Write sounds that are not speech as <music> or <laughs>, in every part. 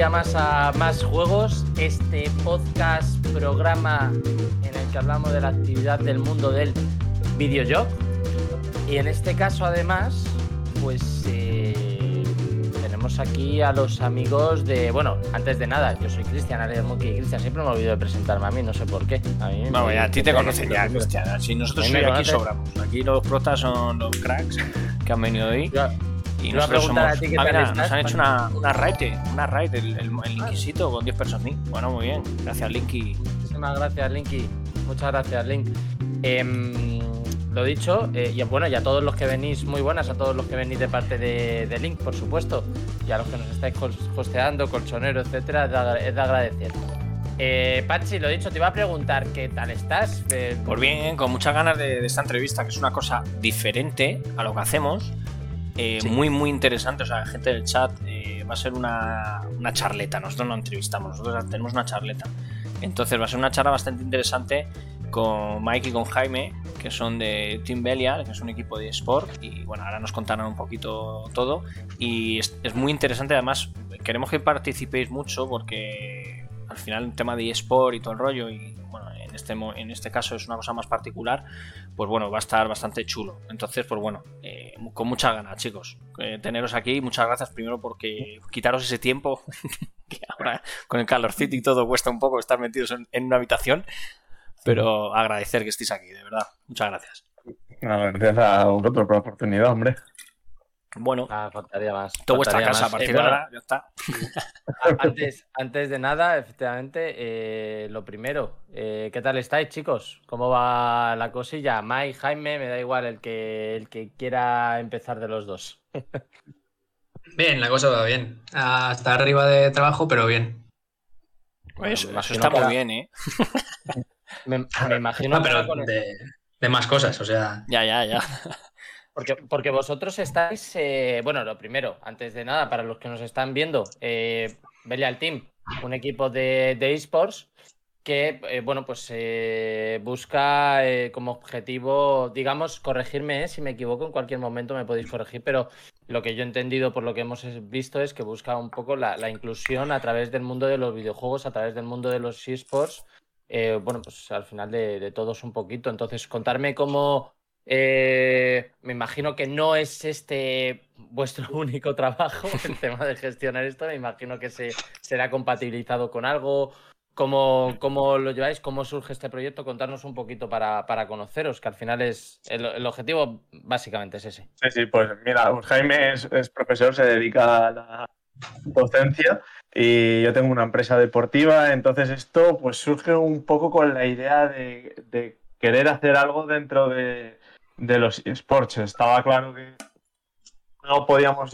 día más a Más Juegos, este podcast, programa en el que hablamos de la actividad del mundo del videojuego. Y en este caso, además, pues eh, tenemos aquí a los amigos de. Bueno, antes de nada, yo soy Cristian Arias Monkey. Cristian, siempre me olvido de presentarme a mí, no sé por qué. A mí Vamos, me- ya, a ti te me- conocen ya, Cristian. Si nosotros aquí sobramos. Aquí los protas son los cracks que han venido hoy. Y nosotros somos. a ti Ah, mira, nos han hecho una, una raid, una raid, el, el, el Inquisito con 10 personas. Bueno, muy bien. Gracias, Linky. Muchísimas gracias, Linky. Muchas gracias, Link. Em, lo dicho, eh, y bueno, y a todos los que venís, muy buenas a todos los que venís de parte de, de Link, por supuesto, y a los que nos estáis hosteando, colchonero, etcétera, es de, agra- es de agradecer. Eh, Pachi, lo dicho, te iba a preguntar qué tal estás. Eh, Pues bien, con muchas ganas de, de esta entrevista, que es una cosa diferente a lo que hacemos. Eh, Sí. Muy, muy interesante. O sea, gente del chat, eh, va a ser una, una charleta. Nosotros no entrevistamos, nosotros tenemos una charleta. Entonces va a ser una charla bastante interesante con Mike y con Jaime, que son de Team Belial, que es un equipo de sport. Y bueno, ahora nos contarán un poquito todo. Y es, es muy interesante, además, queremos que participéis mucho porque al final el tema de eSport y todo el rollo, y bueno, en este, en este caso es una cosa más particular, pues bueno, va a estar bastante chulo. Entonces, pues bueno, eh, con muchas ganas, chicos, eh, teneros aquí. Muchas gracias primero porque quitaros ese tiempo <laughs> que ahora con el calorcito y todo cuesta un poco estar metidos en, una habitación. Pero agradecer que estéis aquí, de verdad. Muchas gracias. Gracias a vosotros por la oportunidad, hombre. Bueno, Ah, faltaría más. toda vuestra casa a más. partir Eh, de ahora ya está. <laughs> a- antes, antes de nada, efectivamente, eh, lo primero, eh, ¿qué tal estáis, chicos? ¿Cómo va la cosilla? Mike, Jaime, me da igual el que, el que quiera empezar de los dos. <laughs> Bien, la cosa va bien. Hasta arriba de trabajo, pero bien. Bueno, Eso, imagino está que muy bien, ¿eh? <laughs> Me, me imagino No, que pero con- de, de más cosas, o sea. Ya, ya, ya. Porque, porque vosotros estáis, eh, bueno, lo primero, antes de nada, para los que nos están viendo, eh, Belial Team, un equipo de, de esports que, eh, bueno, pues eh, busca como objetivo, digamos, corregirme, si me equivoco, en cualquier momento me podéis corregir, pero lo que yo he entendido por lo que hemos visto es que busca un poco la, inclusión a través del mundo de los videojuegos, a través del mundo de los esports, bueno, pues al final de, de todos un poquito. Entonces, contarme cómo, eh, me imagino que no es este vuestro <laughs> único trabajo, el tema de gestionar esto, me imagino que se, será compatibilizado con algo. ¿Cómo, cómo lo lleváis? ¿Cómo surge este proyecto? Contarnos un poquito para, para conoceros, que al final es el, objetivo básicamente es ese. Sí, sí, pues mira, Jaime es, es profesor, se dedica a la docencia y yo tengo una empresa deportiva, entonces esto pues surge un poco con la idea de, de querer hacer algo dentro de, de los esports. Estaba claro que no podíamos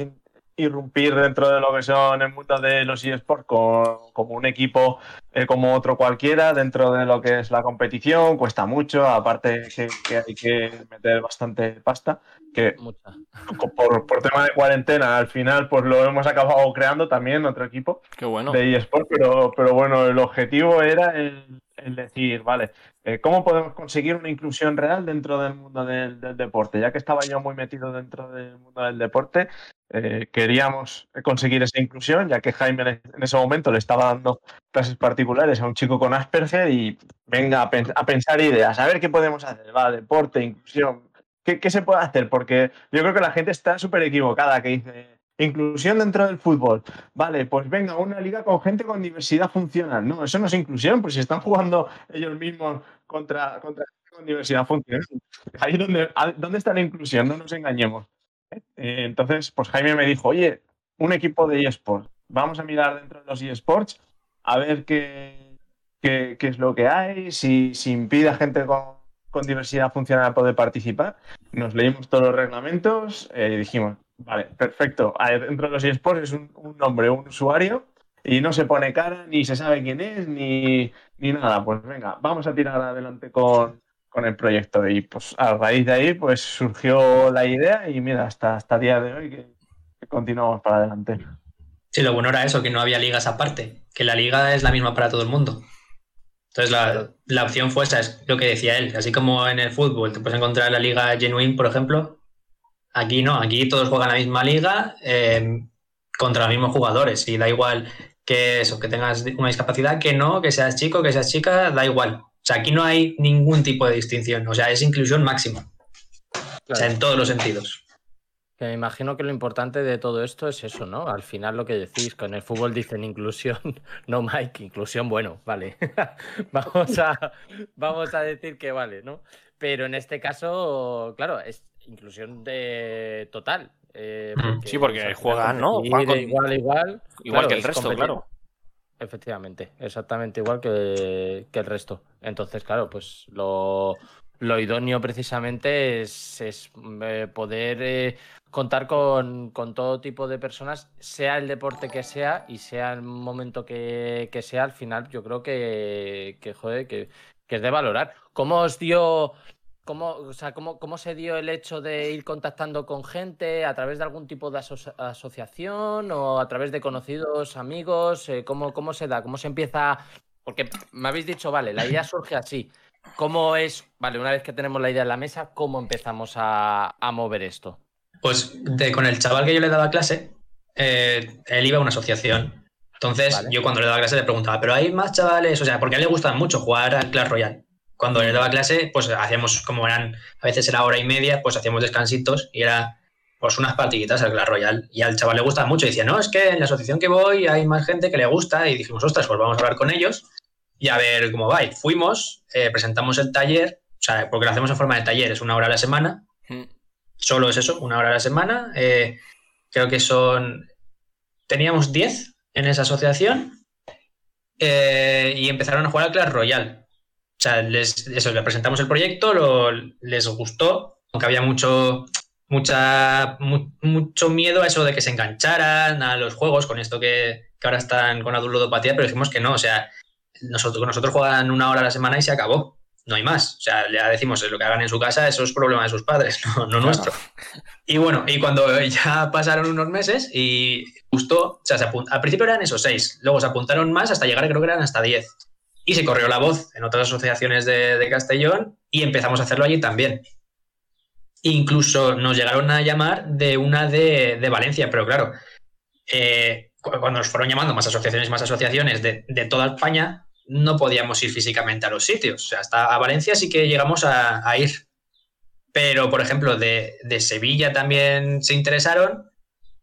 irrumpir dentro de lo que son el mundo de los esports con- como un equipo eh, como otro cualquiera dentro de lo que es la competición, cuesta mucho, aparte que, que hay que meter bastante pasta, que Mucha. por, por tema de cuarentena al final pues lo hemos acabado creando también otro equipo Qué bueno. de eSport, pero, pero bueno, el objetivo era el, el decir, vale, ¿cómo podemos conseguir una inclusión real dentro del mundo del, deporte? Ya que estaba yo muy metido dentro del mundo del deporte, eh, queríamos conseguir esa inclusión, ya que Jaime en ese momento le estaba dando clases particulares a un chico con Asperger y venga a, pen- a pensar ideas, a ver qué podemos hacer, va, deporte, inclusión, ¿qué, qué se puede hacer? Porque yo creo que la gente está súper equivocada, que dice, inclusión dentro del fútbol. Vale, pues venga, una liga con gente con diversidad funcional. No, eso no es inclusión, pues si están jugando ellos mismos contra, contra gente con diversidad funcional. Ahí donde, a- ¿dónde está la inclusión? No nos engañemos. Eh, entonces, pues Jaime me dijo, oye, un equipo de eSports, vamos a mirar dentro de los eSports a ver qué, qué, qué es lo que hay, si, si impide a gente con, con diversidad funcional poder participar. Nos leímos todos los reglamentos eh, y dijimos, vale, perfecto, dentro de los eSports es un, nombre, un usuario y no se pone cara, ni se sabe quién es, ni, ni nada. Pues venga, vamos a tirar adelante con, con el proyecto. Y pues a raíz de ahí pues surgió la idea y mira, hasta, hasta día de hoy continuamos para adelante. Sí, lo bueno era eso, que no había ligas aparte, que la liga es la misma para todo el mundo. Entonces la, la opción fue esa, es lo que decía él. Así como en el fútbol te puedes encontrar la liga Genuine, por ejemplo, aquí no, aquí todos juegan la misma liga, eh, contra los mismos jugadores y da igual que eso, que tengas una discapacidad, que no, que seas chico, que seas chica, da igual. O sea, aquí no hay ningún tipo de distinción, o sea, es inclusión máxima. O sea, en todos los sentidos. Que me imagino que lo importante de todo esto es eso, ¿no? Al final lo que decís, con el fútbol dicen inclusión, <laughs> no Mike, inclusión, bueno, vale. <laughs> vamos, a, vamos a decir que vale, ¿no? Pero en este caso, claro, es inclusión de total. Eh, sí, porque juegan, ¿no? Igual, igual. Igual que el resto, claro. Efectivamente, exactamente igual que, que, el resto. Entonces, claro, pues lo, lo idóneo precisamente es, es eh, poder eh, contar con, con, todo tipo de personas, sea el deporte que sea y sea el momento que, que sea, al final yo creo que, que joder, que, que, es de valorar. ¿Cómo os dio, cómo, o sea, cómo, cómo se dio el hecho de ir contactando con gente a través de algún tipo de asociación o a través de conocidos, amigos? Eh, ¿cómo, ¿Cómo se da? ¿Cómo se empieza? Porque me habéis dicho, vale, la idea surge así. ¿Cómo es, vale, una vez que tenemos la idea en la mesa, cómo empezamos a, a mover esto? Pues de, con el chaval que yo le daba clase, eh, él iba a una asociación. Entonces, yo cuando le daba clase le preguntaba, ¿pero hay más chavales? O sea, porque a él le gustaba mucho jugar al Clash Royale. Cuando le daba clase, pues hacíamos, como eran, a veces era hora y media, pues hacíamos descansitos y era pues unas partiditas al Clash Royale. Y al chaval le gustaba mucho. Y decía, no, es que en la asociación que voy hay más gente que le gusta. Y dijimos, ostras, pues vamos a hablar con ellos y a ver cómo va. Y fuimos, eh, presentamos el taller, o sea, porque lo hacemos en forma de taller, es una hora a la semana. Mm. Solo es eso, una hora a la semana. Eh, creo que son. Teníamos 10 en esa asociación eh, y empezaron a jugar al Clash Royale. O sea, les, eso, presentamos el proyecto, lo, les gustó, aunque había mucho, mucha, mucho miedo a eso de que se engancharan a los juegos con esto que, que ahora están con adulodopatía, pero dijimos que no, o sea, nosotros, nosotros juegan una hora a la semana y se acabó no hay más. O sea, ya decimos, lo que hagan en su casa, eso es problema de sus padres, <laughs> no, nuestro. Y bueno, y cuando ya pasaron unos meses y justo, o sea, al principio eran esos seis, luego se apuntaron más hasta llegar, creo que eran hasta diez. Y se corrió la voz en otras asociaciones de, Castellón y empezamos a hacerlo allí también. Incluso nos llegaron a llamar de una de, Valencia, pero claro, eh, cuando nos fueron llamando más asociaciones, más asociaciones de, de toda España, no podíamos ir físicamente a los sitios. O sea, hasta a Valencia sí que llegamos a, ir. Pero, por ejemplo, de, Sevilla también se interesaron,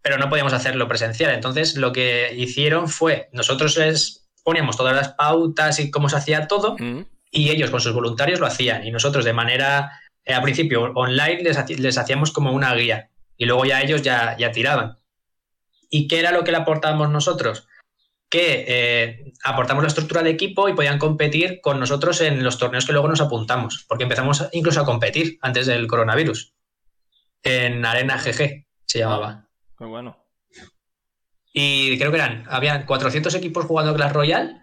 pero no podíamos hacerlo presencial. Entonces, lo que hicieron fue, nosotros les poníamos todas las pautas y cómo se hacía todo, mm. y ellos con sus voluntarios lo hacían. Y nosotros de manera, eh, al principio, online, les, les, hacíamos como una guía. Y luego ya ellos ya, ya tiraban. ¿Y qué era lo que le aportábamos nosotros? que eh, aportamos la estructura de equipo y podían competir con nosotros en los torneos que luego nos apuntamos, porque empezamos incluso a competir antes del coronavirus. En Arena GG se llamaba. Muy bueno. Y creo que eran, habían 400 equipos jugando Clash Royale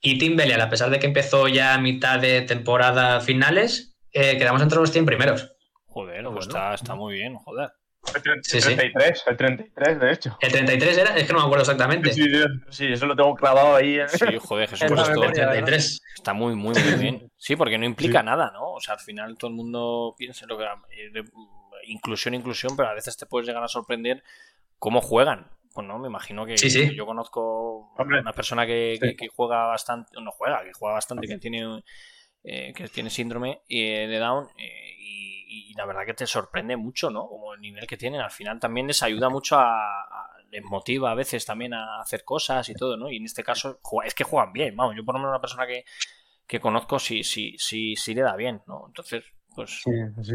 y Team Belial, a pesar de que empezó ya a mitad de temporada finales, eh, quedamos entre los 100 primeros. Joder, pues está, está muy bien, joder. El, 33, el 33, de hecho. ¿El 33 era? Es que no me acuerdo exactamente. Sí, eso lo tengo clavado ahí. Sí, joder, Jesús. <laughs> Pues esto, 33. Está muy, muy, muy bien. Sí, porque no implica nada, ¿no? O sea, al final todo el mundo piensa lo que. Eh, inclusión, inclusión, pero a veces te puedes llegar a sorprender cómo juegan. Pues no, me imagino que, yo conozco una persona que, juega bastante, no juega, que juega bastante, que tiene, eh, que tiene síndrome eh, de Down y, la verdad que te sorprende mucho, ¿no? Como el nivel que tienen. Al final también les ayuda mucho a, les motiva a veces también a hacer cosas y todo, ¿no? Y en este caso es que juegan bien, vamos, yo por lo menos una persona que, que conozco sí, sí, sí, sí le da bien, ¿no? Entonces, pues... Sí, sí.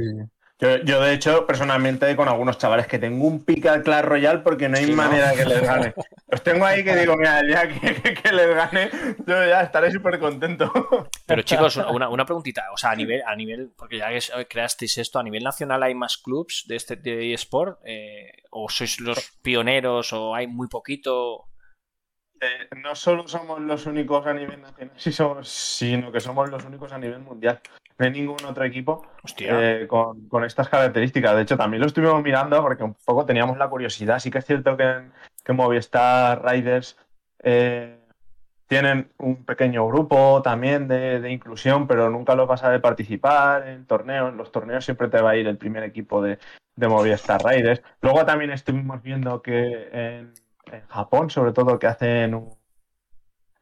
Yo, de hecho, personalmente, con algunos chavales que tengo un pica al Clash Royale porque no hay manera que les gane. Los tengo ahí que digo, mira, ya que, les gane, yo ya estaré súper contento. Pero <laughs> chicos, una, una, preguntita. O sea, a nivel, a nivel, porque ya creasteis esto, ¿a nivel nacional hay más clubs de este de eSport? Eh, ¿O sois los pioneros o hay muy poquito? Eh, no solo somos los únicos a nivel nacional, sino que somos los únicos a nivel mundial no hay ningún otro equipo eh, con, estas características. De hecho, también lo estuvimos mirando porque un poco teníamos la curiosidad. Sí que es cierto que, que Movistar Riders eh, tienen un pequeño grupo también de, inclusión, pero nunca lo pasa de participar en torneos. En los torneos siempre te va a ir el primer equipo de, de Movistar Riders. Luego también estuvimos viendo que en, Japón, sobre todo, que hacen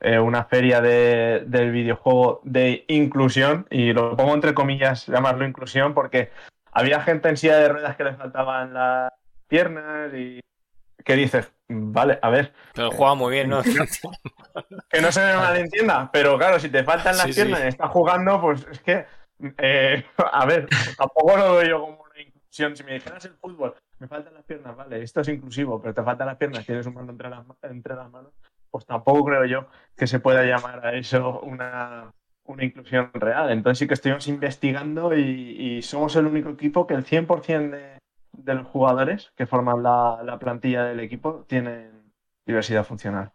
eh, una feria de, del videojuego de inclusión, y lo pongo entre comillas, llamarlo inclusión, porque había gente en silla de ruedas que le faltaban las piernas y que dices, vale, a ver. Pero juega muy bien, ¿no? <laughs> que no se me malentienda, pero claro, si te faltan las piernas y estás jugando, pues es que, eh, <laughs> a ver, tampoco lo veo yo como una inclusión. Si me dijeras el fútbol, me faltan las piernas, vale, esto es inclusivo, pero te faltan las piernas, tienes un mando entre las, entre las manos, pues tampoco creo yo que se pueda llamar a eso una, una inclusión real. Entonces sí que estuvimos investigando y, somos el único equipo que el 100% de, de los jugadores que forman la, plantilla del equipo tienen diversidad funcional.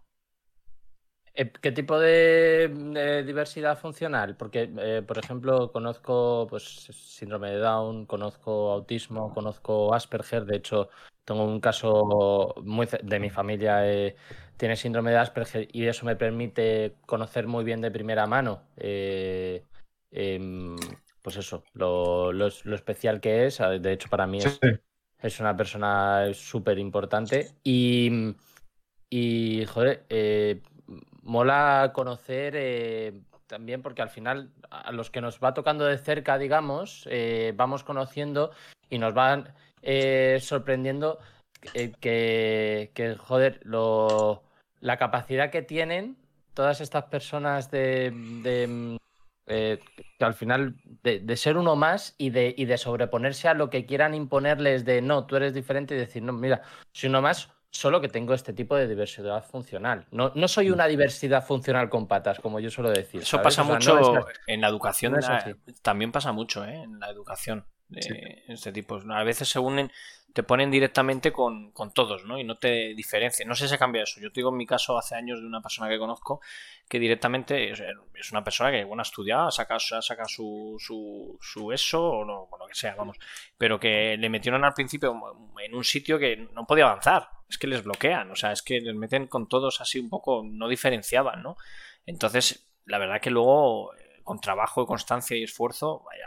Eh, ¿Qué tipo de, diversidad funcional? Porque, eh, por ejemplo, conozco pues, síndrome de Down, conozco autismo, conozco Asperger. De hecho, tengo un caso muy de mi familia. Eh, tiene síndrome de Asperger y eso me permite conocer muy bien de primera mano, em, pues eso, lo, especial que es. De hecho, para mí es, es una persona súper importante. Y, y, joder, eh, mola conocer eh, también porque al final a los que nos va tocando de cerca, digamos, eh, vamos conociendo y nos van sorprendiendo que, que, joder, lo, la capacidad que tienen todas estas personas de, eh, que al final de, ser uno más y de, y de sobreponerse a lo que quieran imponerles de no, tú eres diferente y decir, no, mira, soy uno más, solo que tengo este tipo de diversidad funcional. No, no soy una diversidad funcional con patas, como yo suelo decir. Eso pasa mucho en la educación, también pasa mucho ¿eh? en la educación de este tipo. A veces se unen te ponen directamente con, todos, ¿no? Y no te diferencian. No sé si se cambia eso. Yo te digo en mi caso hace años de una persona que conozco que directamente es, una persona que, bueno, ha estudiado, ha sacado, su, su, su, eso o lo, que sea, vamos. Pero que le metieron al principio en un sitio que no podía avanzar. Es que les bloquean, o sea, es que les meten con todos así un poco, no diferenciaban, ¿no? Entonces, la verdad que luego, eh, con trabajo, constancia y esfuerzo, vaya,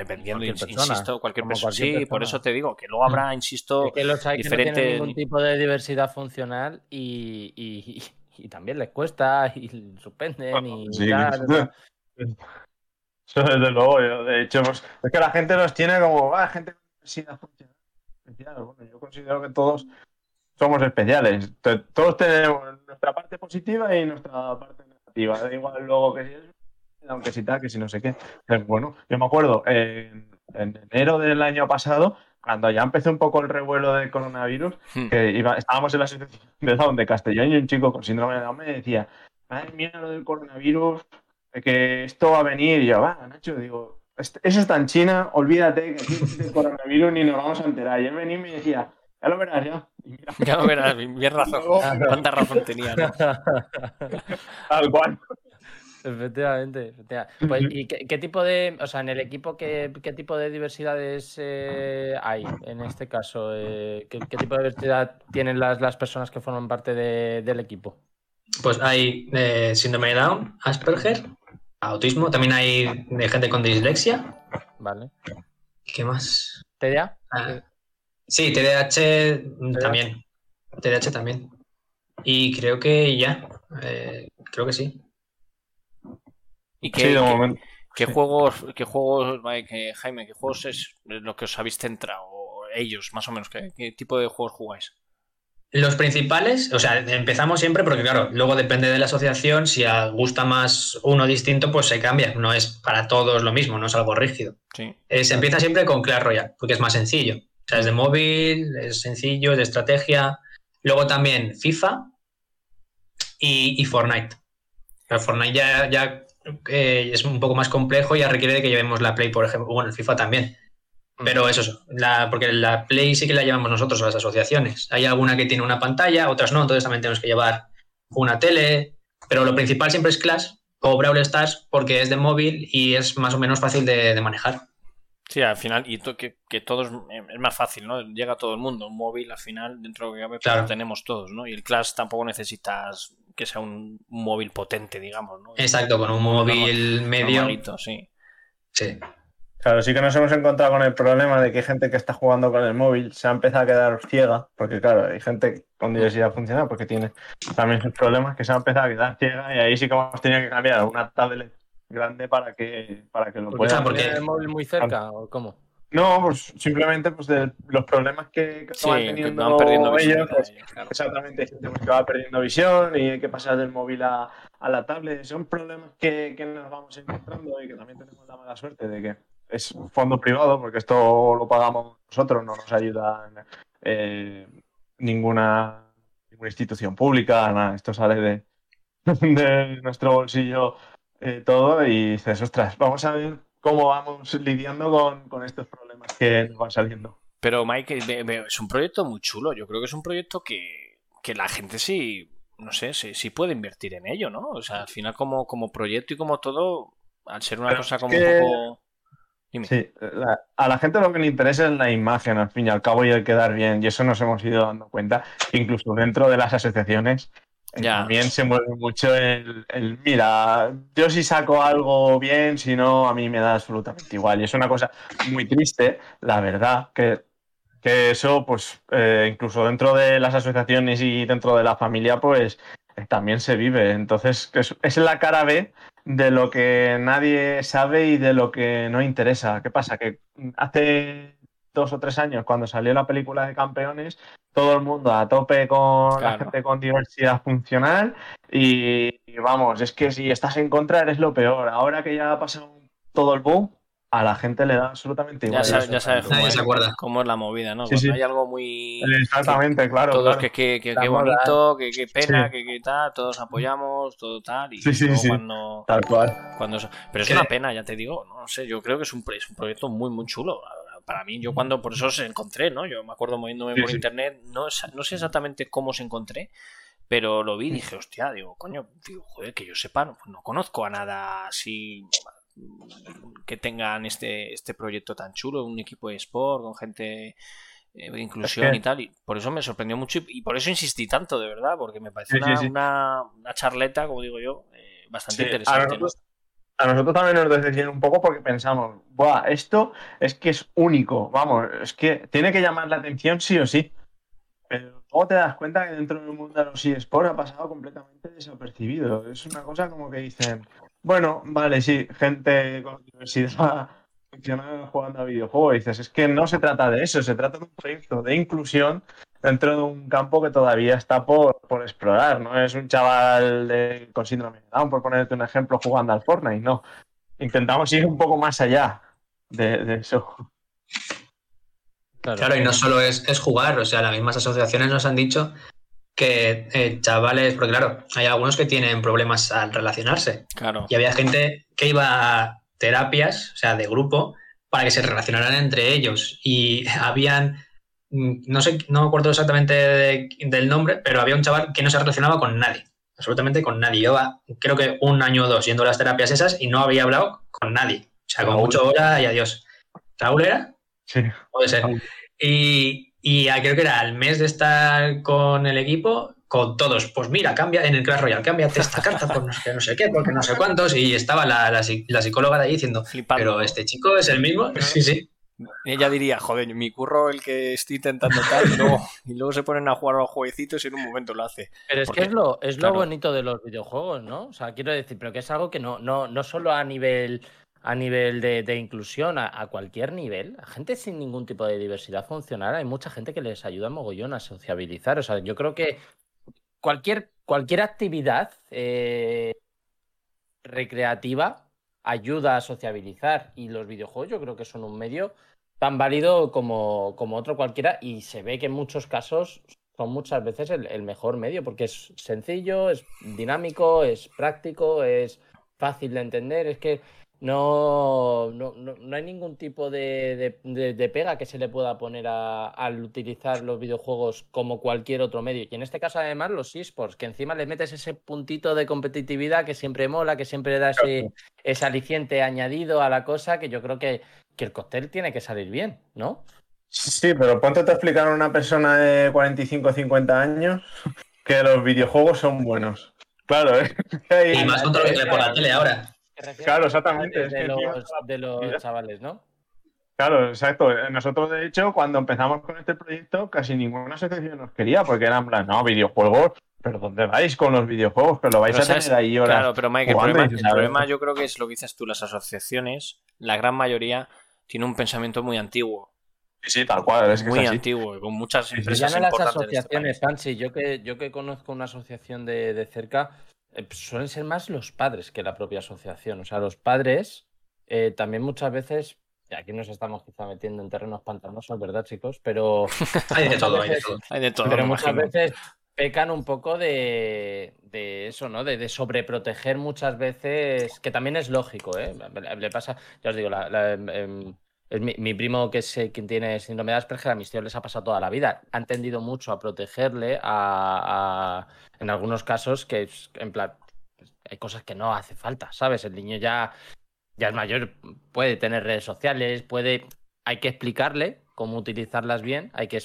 dependiendo, insisto, cualquier persona. Sí, por eso te digo, que luego habrá, mm. insisto, que los hay diferente... que no tienen ningún tipo de diversidad funcional y, y, y, también les cuesta y suspenden y tal. <laughs> Eso desde luego, yo, de hecho, pues, es que la gente los tiene como, ah, gente con diversidad funcional. Bueno, yo considero que todos somos especiales. Todos tenemos nuestra parte positiva y nuestra parte negativa. Da igual luego que si es aunque si tal, que si no sé qué. bueno, yo me acuerdo en, enero del año pasado, cuando ya empezó un poco el revuelo del coronavirus, hmm. que iba, estábamos en la asociación <laughs> de Down de Castellón y un chico con síndrome de Down me decía, madre mía, lo del coronavirus, que esto va a venir. Y yo, va, Nacho, digo, eso está en China, olvídate que aquí el coronavirus ni nos vamos a enterar. Y él venía y me decía, ya lo verás, ya. ya lo verás, bien razón. <laughs> ¿Cuánta razón tenía? Tal cual. Efectivamente, efectivamente. Pues, ¿Y qué, tipo de, o sea, en el equipo, qué, qué tipo de diversidades eh, hay en este caso? Eh, ¿qué, tipo de diversidad tienen las, las personas que forman parte del equipo? Pues hay eh, síndrome de Down, Asperger, autismo, también hay de gente con dislexia. Vale. ¿Qué más? ¿TDA? Ah, sí, TDAH, también. TDAH también. Y creo que ya, creo que sí. ¿Y qué, qué, juegos, qué juegos, Jaime, qué juegos es lo que os habéis centrado? Ellos, más o menos, ¿qué, tipo de juegos jugáis? Los principales, o sea, empezamos siempre porque, claro, luego depende de la asociación, si gusta más uno distinto, pues se cambia. No es para todos lo mismo, no es algo rígido. Sí. Eh, se empieza siempre con Clash Royale, porque es más sencillo. O sea, es de móvil, es sencillo, es de estrategia. Luego también FIFA y, Fortnite. Fortnite ya, ya es un poco más complejo y ya requiere de que llevemos la Play, por ejemplo, bueno, el FIFA también. Pero eso, la, porque la Play sí que la llevamos nosotros a las asociaciones. Hay alguna que tiene una pantalla, otras no, entonces también tenemos que llevar una tele. Pero lo principal siempre es Clash o Brawl Stars porque es de móvil y es más o menos fácil de, manejar. Sí, al final, y que, que, todos es más fácil, ¿no? Llega todo el mundo. Un móvil, al final, dentro de lo que cabe, pues tenemos todos, ¿no? Y el Clash tampoco necesitas que sea un, móvil potente, digamos. ¿no? Exacto, con un móvil medio. sí. Sí. Claro, sí que nos hemos encontrado con el problema de que hay gente que está jugando con el móvil se ha empezado a quedar ciega, porque claro, hay gente con diversidad funcional porque tiene también sus problemas que se ha empezado a quedar ciega y ahí sí que hemos tenido que cambiar una tablet grande para que, para que lo puedan. ¿Porque el móvil muy cerca o cómo? No, pues simplemente pues de los problemas que, que van teniendo van perdiendo ellos, pues, exactamente, que va perdiendo visión y hay que pasar del móvil a, a la tablet. Son problemas que, que, nos vamos encontrando y que también tenemos la mala suerte de que es fondo privado, porque esto lo pagamos nosotros, no nos ayuda eh, ninguna, ninguna institución pública, nada, esto sale de, <laughs> de nuestro bolsillo eh, todo y dices, ostras, vamos a ver cómo vamos lidiando con, con estos problemas que nos van saliendo. Pero Mike, es un proyecto muy chulo, yo creo que es un proyecto que, que la gente sí, no sé, sí, sí, puede invertir en ello, ¿no? O sea, al final como, como proyecto y como todo, al ser una cosa como un poco... Sí, a la gente lo que le interesa es la imagen, al fin y al cabo, y el quedar bien. Y eso nos hemos ido dando cuenta. Incluso dentro de las asociaciones eh, también se mueve mucho el, el, mira, yo si saco algo bien, si no, a mí me da absolutamente igual. Y es una cosa muy triste, la verdad, que, que eso, pues, eh, incluso dentro de las asociaciones y dentro de la familia, pues, también se vive. Entonces, es, es la cara B de lo que nadie sabe y de lo que no interesa. ¿Qué pasa? Que hace dos o tres años, cuando salió la película de campeones, todo el mundo a tope con la gente con diversidad funcional y, y, vamos, es que si estás en contra eres lo peor. Ahora que ya ha pasado todo el boom, a la gente le da absolutamente igual. Ya sabes, ya sabes cómo, es, cómo, es, la movida, ¿no? Sí, sí. hay algo muy. Exactamente, claro. Todos claro. que, qué bonito, que, que pena, que, que, tal, todos apoyamos, todo tal. Y sí, sí, sí. Cuando, tal cual. Cuando, pero es ¿Qué? una pena, ya te digo, no sé, yo creo que es un, es un proyecto muy, muy chulo. Para mí, yo cuando por eso se encontré, ¿no? Yo me acuerdo moviéndome por internet, no, no sé exactamente cómo se encontré, pero lo vi y dije, hostia, digo, coño, digo, joder, que yo sepa, no, no conozco a nada así que tengan este, este proyecto tan chulo, un equipo de sport con gente eh, de inclusión es que... y tal. Y por eso me sorprendió mucho y, por eso insistí tanto, de verdad, porque me pareció sí, una, sí, sí. Una, una, charleta, como digo yo, eh, bastante interesante. A nosotros, ¿no? A nosotros, también nos decidieron un poco porque pensamos, Buah, esto es que es único, vamos, es que tiene que llamar la atención sí o sí. Pero luego te das cuenta que dentro del mundo de los eSports ha pasado completamente desapercibido. Es una cosa como que dicen, bueno, vale, sí, gente con diversidad <laughs> funcional jugando a videojuegos. Dices, es que no se trata de eso, se trata de un proyecto de inclusión dentro de un campo que todavía está por, por explorar. No es un chaval de, con síndrome de Down, por ponerte un ejemplo, jugando al Fortnite, no. Intentamos ir un poco más allá de, de eso. Claro, claro, y no solo es, es, jugar, o sea, las mismas asociaciones nos han dicho que eh, chavales, porque claro, hay algunos que tienen problemas al relacionarse. Claro. Y había gente que iba a terapias, o sea, de grupo, para que se relacionaran entre ellos. Y <laughs> habían, no sé, no me acuerdo exactamente de, del nombre, pero había un chaval que no se relacionaba con nadie, absolutamente con nadie. Lleva, creo que un año o dos yendo a las terapias esas y no había hablado con nadie. O sea, con mucho hora y adiós. ¿Raúl era? Sí. Puede ser. Y, y creo que era al mes de estar con el equipo, con todos, pues mira, cambia en el Clash Royale, cámbiate esta <laughs> carta por no sé, no sé qué, porque no sé cuántos, y estaba la, la, la psicóloga de ahí diciendo, Flipando. pero este chico es el mismo, sí, sí. Ella diría, joder, mi curro el que estoy intentando tal, no. y luego se ponen a jugar a los jueguecitos y en un momento lo hace. Pero es porque, que es lo, es claro. lo bonito de los videojuegos, ¿no? O sea, quiero decir, pero que es algo que no, no, no solo a nivel a nivel de, de inclusión, a, a, cualquier nivel, a gente sin ningún tipo de diversidad funcional, hay mucha gente que les ayuda mogollón a sociabilizar. O sea, yo creo que cualquier, cualquier actividad eh, recreativa ayuda a sociabilizar y los videojuegos yo creo que son un medio tan válido como, como otro cualquiera y se ve que en muchos casos son muchas veces el, el mejor medio porque es sencillo, es dinámico, es práctico, es fácil de entender, es que no, no, no, no, hay ningún tipo de, de, de, de, pega que se le pueda poner a, al utilizar los videojuegos como cualquier otro medio. Y en este caso, además, los esports, que encima le metes ese puntito de competitividad que siempre mola, que siempre da ese, ese aliciente añadido a la cosa, que yo creo que, que el cóctel tiene que salir bien, ¿no? Sí, pero ponte a explicar a una persona de 45 o 50 años que los videojuegos son buenos. Claro, ¿eh? <laughs> Y más con todo lo que por la tele ahora. Claro, exactamente. De, de, los, de los, chavales, ¿no? Claro, exacto. Nosotros, de hecho, cuando empezamos con este proyecto, casi ninguna asociación nos quería, porque eran plan, no, videojuegos, pero ¿dónde vais con los videojuegos? Que lo vais a tener ahí horas. Claro, pero Mike, el problema, yo creo que es lo que dices tú, las asociaciones, la gran mayoría tiene un pensamiento muy antiguo. Sí, sí, tal cual. Es muy antiguo, con muchas empresas. Ya no las este asociaciones, Fancy. Yo que, yo que conozco una asociación de, cerca, eh, suelen ser más los padres que la propia asociación. O sea, los padres eh, también muchas veces y aquí nos estamos quizá metiendo en terrenos pantanosos, ¿verdad, chicos? Pero. <laughs> hay de todo, hay de todo. Pero muchas veces pecan un poco de, eso, ¿no? De, sobreproteger muchas veces, que también es lógico, ¿eh? Le pasa, ya os digo, em, em, mi, primo que es eh, quien tiene síndrome de Asperger, a mis tíos les ha pasado toda la vida. Han tendido mucho a protegerle a, en algunos casos que, en plan, hay cosas que no hace falta, ¿sabes? El niño ya ya es mayor, puede tener redes sociales, puede, hay que explicarle cómo utilizarlas bien, hay que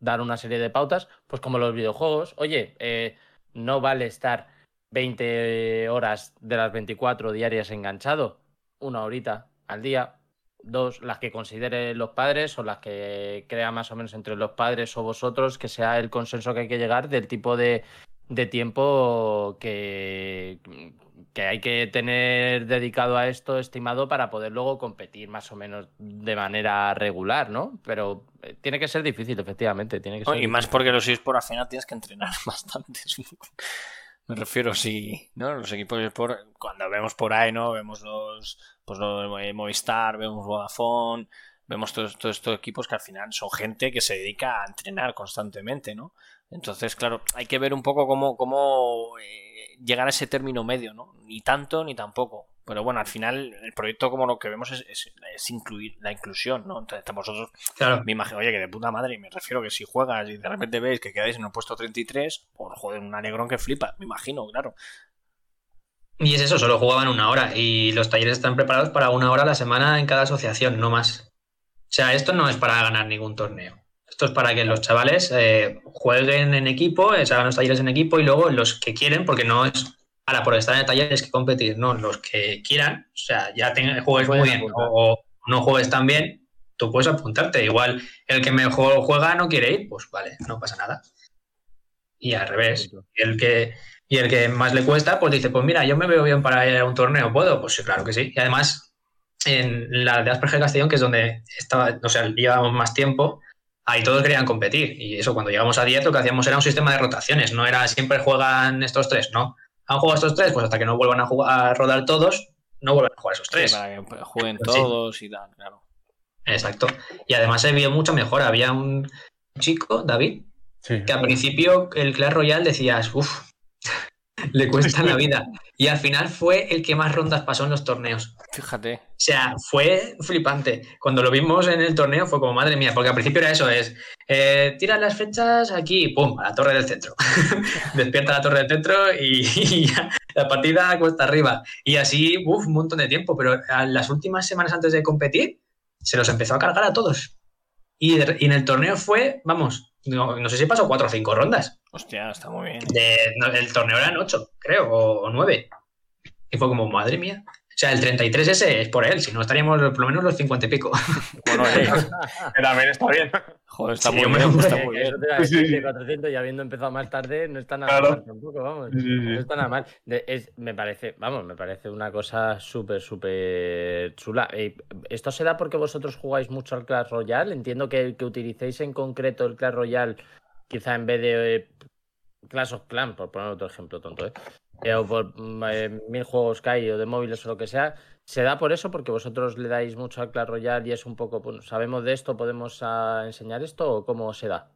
dar una serie de pautas, pues como los videojuegos, oye, eh, no vale estar 20 horas de las 24 diarias enganchado, una horita al día, dos, las que consideren los padres o las que crea más o menos entre los padres o vosotros, que sea el consenso que hay que llegar del tipo de, de tiempo que, que hay que tener dedicado a esto estimado para poder luego competir más o menos de manera regular, ¿no? Pero eh, tiene que ser difícil, efectivamente. Tiene que ser y más porque los eSports al final tienes que entrenar <laughs> bastante. Me refiero, si, ¿no? Los equipos de cuando vemos por ahí, ¿no? Vemos los, pues los Movistar, vemos Vodafone, vemos todos, todos estos equipos que al final son gente que se dedica a entrenar constantemente, ¿no? Entonces, claro, hay que ver un poco cómo, cómo eh, llegar a ese término medio, ¿no? Ni tanto ni tampoco. Pero bueno, al final el proyecto como lo que vemos es, es, incluir la inclusión, ¿no? Entonces vosotros, claro. me imagino, oye, que de puta madre, y me refiero que si juegas y de repente veis que quedáis en el puesto 33, pues joder, un alegrón que flipa, me imagino, claro. Y es eso, solo jugaban una hora y los talleres están preparados para una hora a la semana en cada asociación, no más. O sea, esto no es para ganar ningún torneo. Esto es para que los chavales eh, jueguen en equipo, eh, se hagan los talleres en equipo y luego los que quieren, porque no es para por estar en el taller es que competir, no, los que quieran, o sea, ya juegues muy bien o, no juegues tan bien, tú puedes apuntarte. Igual el que mejor juega no quiere ir, pues vale, no pasa nada. Y al revés, el que, y el que más le cuesta, pues dice, pues mira, yo me veo bien para ir a un torneo, ¿puedo? Pues sí, claro que sí. Y además, en la de Asperger Castellón, que es donde estaba, o sea, llevábamos más tiempo, ahí todos querían competir. Y eso, cuando llegamos a 10, lo que hacíamos era un sistema de rotaciones. No era siempre juegan estos tres, no. Han jugado estos tres, pues hasta que no vuelvan a, jugar, a rodar todos, no vuelven a jugar esos tres. para que jueguen todos y tal, claro. Exacto. Y además se vio mucho mejor. Había un chico, David, que al principio el Clash Royale decías, uff, le cuesta la vida. <laughs> Y al final fue el que más rondas pasó en los torneos. Fíjate. O sea, fue flipante. Cuando lo vimos en el torneo fue como, madre mía, porque al principio era eso, es, eh, tira las fechas aquí, ¡pum!, a la torre del centro. <laughs> Despierta la torre del centro y, <laughs> la partida cuesta arriba. Y así, uff, un montón de tiempo. Pero las últimas semanas antes de competir, se los empezó a cargar a todos. Y, en el torneo fue, vamos, no, sé si pasó cuatro o cinco rondas. Hostia, está muy bien. el torneo eran ocho, creo, o, nueve. Y fue como, madre mía. O sea, el 33 ese es por él, si no estaríamos por lo menos los 50 y pico. Bueno, <laughs> que también está bien. Joder, está muy bien. Está muy bien. Eso te 400 y habiendo empezado más tarde, no está nada mal tampoco, vamos. No está nada mal. me parece, vamos, me parece una cosa súper, súper chula. ¿Esto se da porque vosotros jugáis mucho al Clash Royale? Entiendo que, que utilicéis en concreto el Clash Royale, quizá en vez de eh, Clash of Clans, por poner otro ejemplo tonto, ¿eh? Eh, o por mm, eh, mil juegos que hay o de móviles o lo que sea, ¿se da por eso? Porque vosotros le dais mucho al Clash Royale y es un poco, pues, ¿sabemos de esto? ¿Podemos ah, enseñar esto o cómo se da?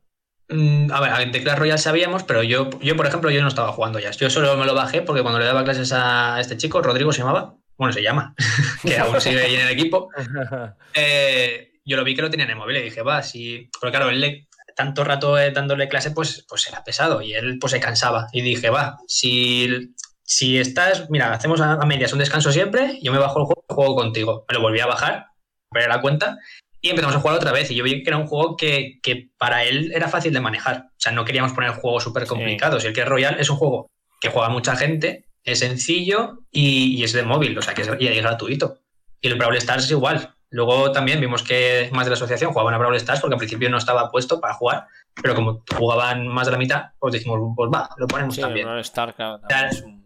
Mm, a ver, de Clash Royale sabíamos, pero yo, yo, por ejemplo, yo no estaba jugando ya. Yo solo me lo bajé porque cuando le daba clases a este chico, Rodrigo se llamaba, bueno, se llama, <laughs> que aún sigue ahí en el equipo, <laughs> eh, yo lo vi que lo tenía en el móvil y dije, va, si. Porque claro, él le, tanto rato eh, dándole clase, pues, pues era pesado y él pues se cansaba. Y dije, va, si, si estás, mira, hacemos a, medias un descanso siempre, yo me bajo el juego, juego contigo. Me lo volví a bajar, a la cuenta y empezamos a jugar otra vez. Y yo vi que era un juego que, para él era fácil de manejar. O sea, no queríamos poner juegos súper complicados. Y el que es Royal es un juego que juega mucha gente, es sencillo y, es de móvil, o sea, que es, y es gratuito. Y el Brawl Stars es igual. Luego también vimos que más de la asociación jugaban a Brawl Stars porque al principio no estaba puesto para jugar, pero como jugaban más de la mitad, pues dijimos, pues va, lo ponemos Sí, también. Brawl Stars, claro, también es un-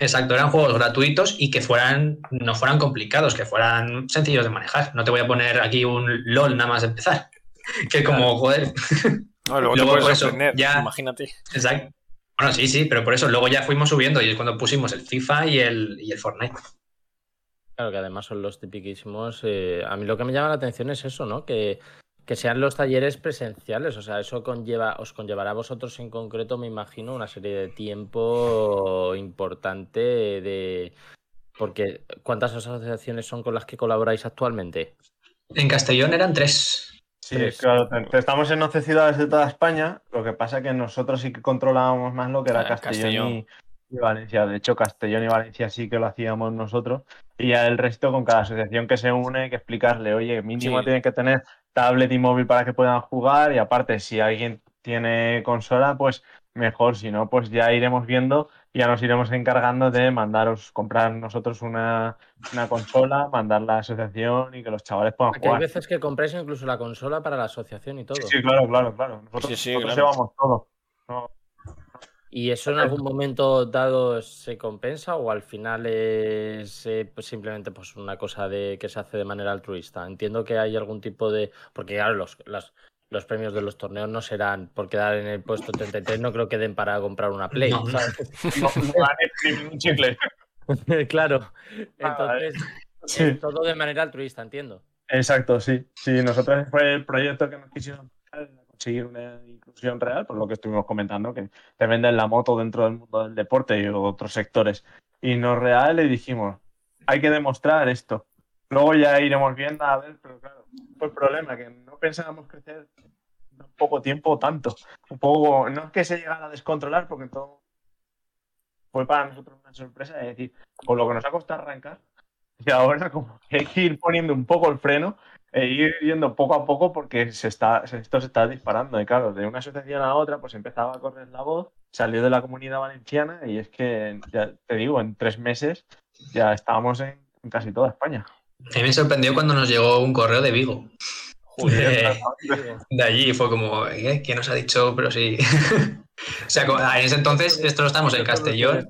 Exacto, eran juegos gratuitos y que fueran, no fueran complicados, que fueran sencillos de manejar. No te voy a poner aquí un LOL nada más de empezar. <laughs> Que como, joder, No, luego, te Luego, puedes por eso, ya- imagínate. exacto. Bueno, sí, sí, pero por eso luego ya fuimos subiendo y es cuando pusimos el FIFA y el, y el Fortnite. Claro, que además son los tipiquísimos. eh, a mí lo que me llama la atención es eso, ¿no? Que, que sean los talleres presenciales. O sea, eso conlleva, os conllevará a vosotros en concreto, me imagino, una serie de tiempo importante de. Porque, ¿cuántas asociaciones son con las que colaboráis actualmente? En Castellón eran tres. Sí, Tres. claro, estamos en 11 ciudades de toda España, lo que pasa que nosotros sí que controlábamos más lo que era Ah, Castellón, Castellón. Y, y Valencia. De hecho, Castellón y Valencia sí que lo hacíamos nosotros. Y ya el resto, con cada asociación que se une, hay que explicarle, oye, mínimo Sí. tienen que tener tablet y móvil para que puedan jugar. Y aparte, si alguien tiene consola, pues mejor. Si no, pues ya iremos viendo y ya nos iremos encargando de mandaros, comprar nosotros una, una consola, mandar la asociación y que los chavales puedan Porque hay jugar. veces que compráis incluso la consola para la asociación y todo. Sí, claro, claro, claro. Nosotros, Sí, sí, nosotros claro. llevamos todo. No, ¿Y eso en algún momento dado se compensa o al final es eh, pues simplemente pues una cosa de que se hace de manera altruista? Entiendo que hay algún tipo de... Porque claro, los, las- los premios de los torneos no serán por quedar en el puesto 33, no creo que den para comprar una Play. No. ¿sabes? no, no un chicle. <laughs> claro. Ah, Entonces, Sí. todo de manera altruista, entiendo. Exacto, sí. Sí, nosotros fue el proyecto que nos quisieron conseguir una inclusión real, por lo que estuvimos comentando, que te venden la moto dentro del mundo del deporte y otros sectores. Y no real y dijimos, hay que demostrar esto. Luego ya iremos viendo, a ver, pero claro, fue el problema, que no pensábamos crecer en poco tiempo tanto. Un poco, no es que se llegara a descontrolar, porque todo fue para nosotros una sorpresa, de decir, con lo que nos ha costado arrancar, y ahora como hay que ir poniendo un poco el freno e ir yendo poco a poco porque se está, esto se está disparando. Y claro, de una asociación a otra, pues empezaba a correr la voz, salió de la comunidad valenciana y es que, ya te digo, en tres meses ya estábamos en, en casi toda España. A mí me sorprendió cuando nos llegó un correo de Vigo. De, de allí fue como, ¿eh? ¿quién nos ha dicho? Pero sí. <laughs> o sea, en ese entonces, esto lo estamos en Castellón.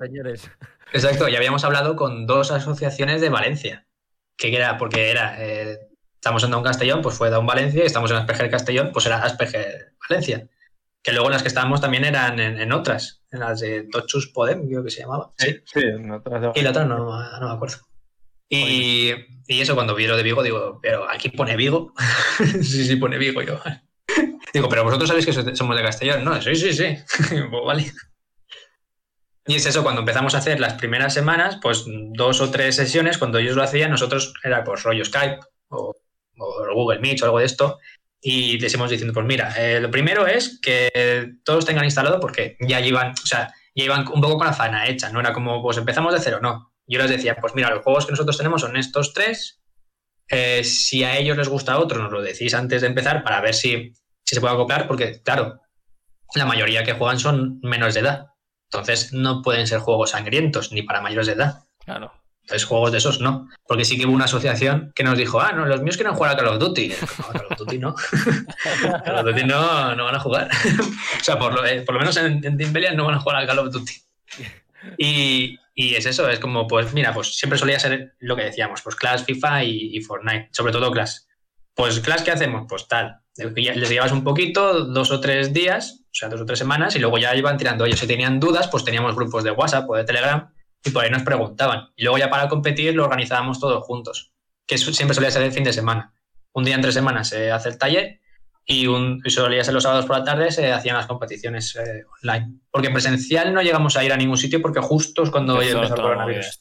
Exacto, ya habíamos hablado con dos asociaciones de Valencia. Que era, porque era, eh, estamos en Down Castellón, pues fue Down Valencia, y estamos en Asperger Castellón, pues era Asperger Valencia. Que luego las que estábamos también eran en, en otras, en las de Tochus Podem, creo que se llamaba. Sí. Sí, en otras de- Y la otra no, no me acuerdo. Y, y eso cuando vi lo de Vigo, digo, pero aquí pone Vigo. <laughs> sí, sí, pone Vigo. Yo. Digo, pero vosotros sabéis que so- somos de Castellón, ¿no? Sí, sí, sí. <laughs> Pues vale. Y es eso, cuando empezamos a hacer las primeras semanas, pues dos o tres sesiones, cuando ellos lo hacían, nosotros era pues rollo Skype o, o Google Meet o algo de esto. Y les íbamos diciendo, pues mira, eh, lo primero es que todos tengan instalado porque ya llevan, o sea, ya iban un poco con la faena hecha, no era como, pues empezamos de cero, no. Yo les decía, pues mira, los juegos que nosotros tenemos son estos tres. Eh, si a ellos les gusta otro, nos lo decís antes de empezar para ver si, si se puede acoplar, porque claro, la mayoría que juegan son menores de edad. Entonces no pueden ser juegos sangrientos ni para mayores de edad. Claro. Entonces juegos de esos no. Porque sí que hubo una asociación que nos dijo, ah, no, los míos quieren jugar a Call of Duty. No, Call of Duty no. <laughs> Call of Duty no, no van a jugar. <laughs> o sea, por lo, eh, por lo menos en, en Team Bellion no van a jugar a Call of Duty. Y, y es eso, es como, pues mira, pues siempre solía ser lo que decíamos, pues Clash, FIFA y, y Fortnite, sobre todo Clash. Pues Clash, ¿qué hacemos? Pues tal, les llevas un poquito, dos o tres días, o sea, dos o tres semanas, y luego ya iban tirando ellos. Si tenían dudas, pues teníamos grupos de WhatsApp o de Telegram, y por ahí nos preguntaban. Y luego ya para competir lo organizábamos todos juntos, que siempre solía ser el fin de semana. Un día entre semanas se hace el taller y, un, y solía ser los sábados por la tarde se hacían las competiciones eh, online. Porque presencial no llegamos a ir a ningún sitio porque justo es cuando Empezó el coronavirus.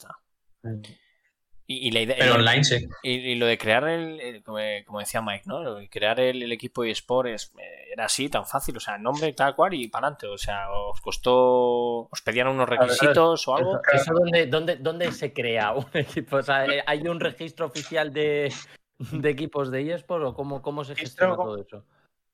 Y, y la idea, Pero y- online sí. y, y lo de crear el, el- como, como decía Mike, ¿no? Lo de crear el, el equipo de eSport es- eh, era así, tan fácil, o sea, nombre tal cual y para adelante. O sea, os costó, os pedían unos ver, requisitos o algo. ¿Eso dónde, dónde, dónde se crea un <laughs> equipo? O sea, eh, ¿hay un registro oficial de, de equipos de eSport o cómo, cómo se gestiona como- todo eso?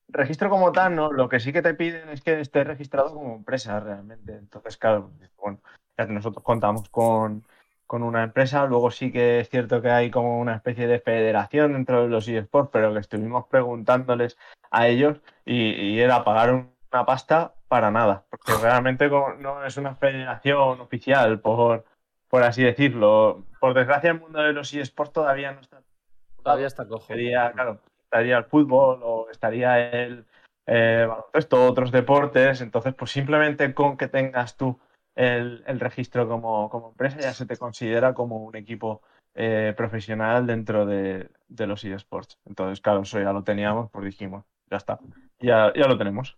registro como tal, no. Lo que sí que te piden es que estés registrado como empresa realmente. Entonces, claro, bueno, ya que nosotros contamos con, con una empresa. Luego sí que es cierto que hay como una especie de federación dentro de los eSports, pero que estuvimos preguntándoles a ellos y, era pagar una pasta para nada, porque realmente no es una federación oficial, por, por así decirlo. Por desgracia, el mundo de los eSports todavía no está. Todavía está cojo. Estaría, claro, estaría el fútbol o estaría el eh, otros deportes. Entonces, pues simplemente con que tengas tú el, registro como, empresa, ya se te considera como un equipo eh, profesional dentro de, los eSports. Entonces, claro, eso ya lo teníamos, pues dijimos, ya está, ya, ya lo tenemos.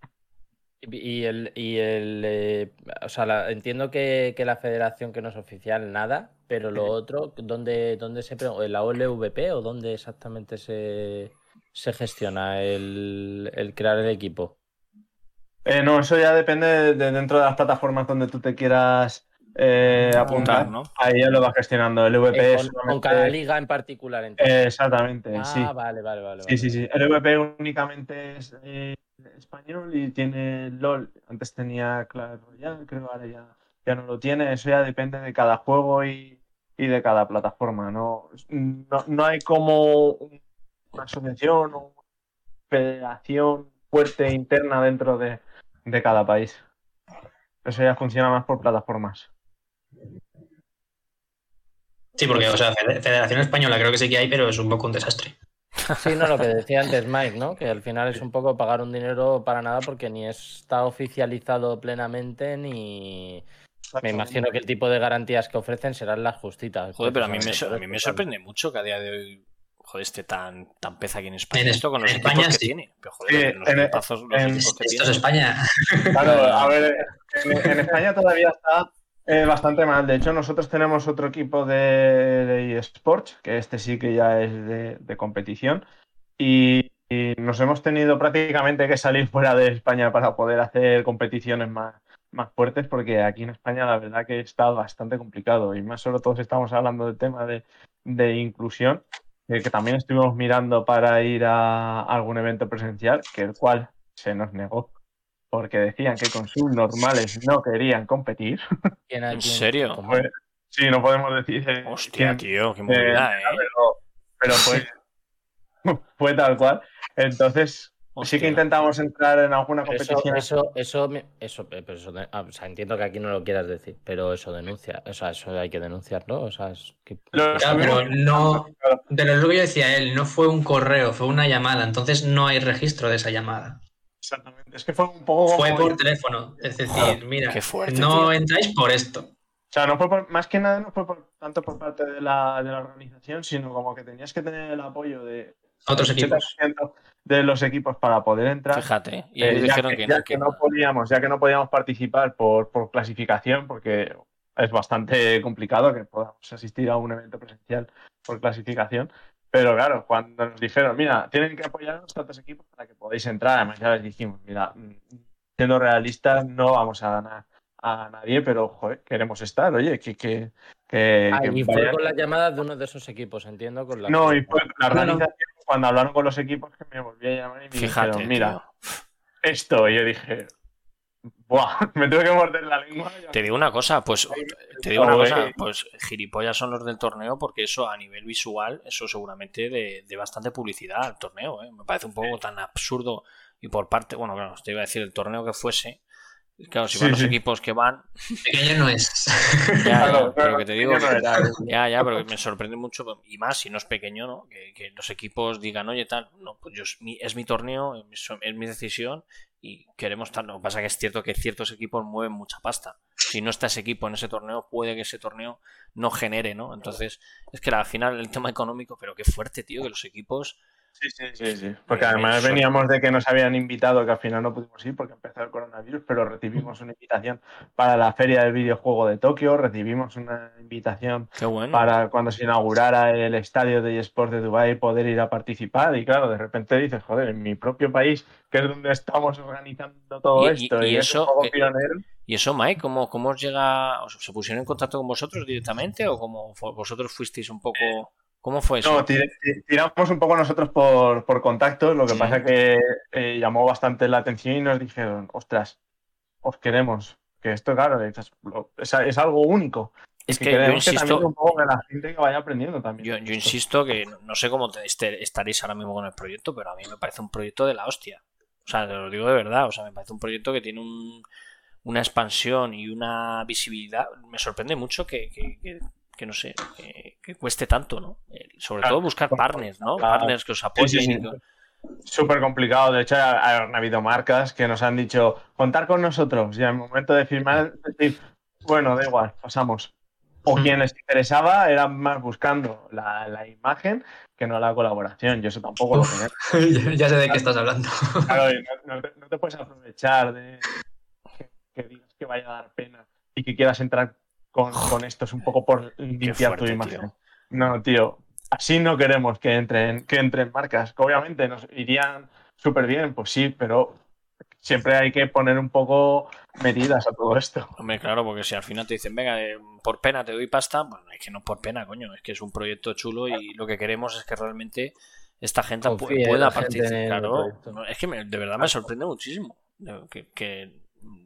Y el, y el eh, o sea, entiendo que, la federación que no es oficial, nada, pero lo otro, ¿dónde, dónde se ¿En la OLVP o dónde exactamente se, se gestiona el, el crear el equipo? Eh, no, eso ya depende de, dentro de las plataformas donde tú te quieras eh, apuntar. ¿no? Ahí ya lo va gestionando. El VP eh, con, cada liga en particular. exactamente, ah, sí. vale, vale, vale. Sí, sí, sí. El VP únicamente es español y tiene LOL. Antes tenía Clash Royale, creo ahora ya, ya no lo tiene. Eso ya depende de cada juego y, de cada plataforma. No, no, no hay como una asociación o una federación fuerte interna dentro de, de cada país. Eso ya funciona más por plataformas. Sí, porque, o sea, Federación Española creo que sí que hay, pero es un poco un desastre. Sí, no, lo que <laughs> decía antes Mike, ¿no? Que al final es un poco pagar un dinero para nada porque ni está oficializado plenamente ni. Me imagino que el tipo de garantías que ofrecen serán las justitas. Joder, pero a mí, me, a mí me sorprende mucho que a día de hoy joder, este tan, tan peza aquí en España. En esto con los España, que tiene. Pero joder, los equipazos, los en, equipos que esto es España. Claro, <laughs> a ver, en, España todavía está eh, bastante mal. De hecho, nosotros tenemos otro equipo de, de eSports, que este sí que ya es de, de competición. Y, y, nos hemos tenido prácticamente que salir fuera de España para poder hacer competiciones más, más fuertes, porque aquí en España la verdad que está bastante complicado. Y más solo todos estamos hablando del tema de, de inclusión que también estuvimos mirando para ir a algún evento presencial, que el cual se nos negó, porque decían que con sus normales no querían competir. <laughs> ¿En serio? sí, no podemos decir. Eh, Hostia, tío, qué movida, eh, ¿eh? Pero, fue, <laughs> fue tal cual. Entonces, Sí que intentamos entrar en alguna competición. Eso, eso, eso, eh, eso, ah, o sea, entiendo que aquí no lo quieras decir, pero eso denuncia, o sea, eso hay que denunciarlo, o sea, es que... pero no, pero lo que yo decía él, no fue un correo, fue una llamada, entonces no hay registro de esa llamada. Exactamente, es que fue un poco... Fue por teléfono, es decir, mira, no entráis por esto. O sea, no fue más que nada no fue tanto por parte de la, de la organización, sino como que tenías que tener el apoyo de otros equipos de los equipos para poder entrar. Fíjate, y eh, dijeron que, ya que, no podíamos, ya que no podíamos participar por, por, clasificación, porque es bastante complicado que podamos asistir a un evento presencial por clasificación. Pero claro, cuando nos dijeron, mira, tienen que apoyar a tantos equipos para que podáis entrar, además ya les dijimos, mira, siendo realistas, no vamos a ganar a nadie, pero joder, queremos estar, oye, que, que, que, ah, y fue con la llamada de uno de esos equipos, entiendo. Con la no, y fue la organización cuando hablaron con los equipos que me volví a llamar y me dijeron, mira, esto, y yo dije, Buah, <laughs> me tengo que morder la lengua. Te digo una cosa, pues te digo una cosa, pues gilipollas son los del torneo porque eso a nivel visual, eso seguramente de, de bastante publicidad al torneo, ¿eh? me parece un poco tan absurdo y por parte, bueno, claro, te iba a decir el torneo que fuese, Claro, si van los equipos que van. Pequeño no es. Ya, ya, pero que te digo. ya, ya, pero me sorprende mucho. Y más si no es pequeño, ¿no? Que, los equipos digan, oye, tal, no, pues yo, es mi torneo, es mi decisión y queremos tal. Lo que pasa es que es cierto que ciertos equipos mueven mucha pasta. Si no está ese equipo en ese torneo, puede que ese torneo no genere, ¿no? Entonces, es que al final el tema económico, pero qué fuerte, tío, que los equipos Sí, sí, sí, Porque además veníamos de que nos habían invitado, que al final no pudimos ir porque empezó el coronavirus, pero recibimos una invitación para la Feria del Videojuego de Tokio, recibimos una invitación para cuando se inaugurara el estadio de eSports de Dubai poder ir a participar. Y claro, de repente dices, joder, en mi propio país, que es donde estamos organizando todo esto, y, eso, ¿Y eso, Mike, cómo, cómo os llega? ¿Se pusieron en contacto con vosotros directamente o como vosotros fuisteis un poco.? ¿Cómo fue eso? No, tiramos un poco nosotros por, por contactos, lo que pasa que eh, llamó bastante la atención y nos dijeron, ostras, os queremos, que esto, claro, es, es algo único. Es que, yo insisto. un poco que la gente que vaya aprendiendo también. Yo, yo insisto que no sé cómo este, estaréis ahora mismo con el proyecto, pero a mí me parece un proyecto de la hostia. O sea, te lo digo de verdad. O sea, me parece un proyecto que tiene un, una expansión y una visibilidad. Me sorprende mucho que, que, que, no sé, que, cueste tanto, ¿no? Sobre todo buscar partners, ¿no? Partners que os apoyen. Súper complicado. De hecho, han habido marcas que nos han dicho contar con nosotros y al momento de firmar, decir, bueno, da igual, pasamos. O quien les interesaba era más buscando la, imagen que no la colaboración. Yo eso tampoco lo tengo. <laughs> ya sé de qué estás hablando. Claro, no, te, puedes aprovechar de que, digas que vaya a dar pena y que quieras entrar con, con esto. Es un poco por limpiar tu imagen. No, tío. Así no queremos que entren, que entren marcas. Que obviamente nos irían súper bien, pues sí, pero siempre hay que poner un poco medidas a todo esto. Hombre, claro, porque si al final te dicen, venga, eh, por pena te doy pasta, bueno, es que no por pena, coño, es que es un proyecto chulo y lo que queremos es que realmente esta gente pueda participar. es que de verdad me sorprende muchísimo. Que,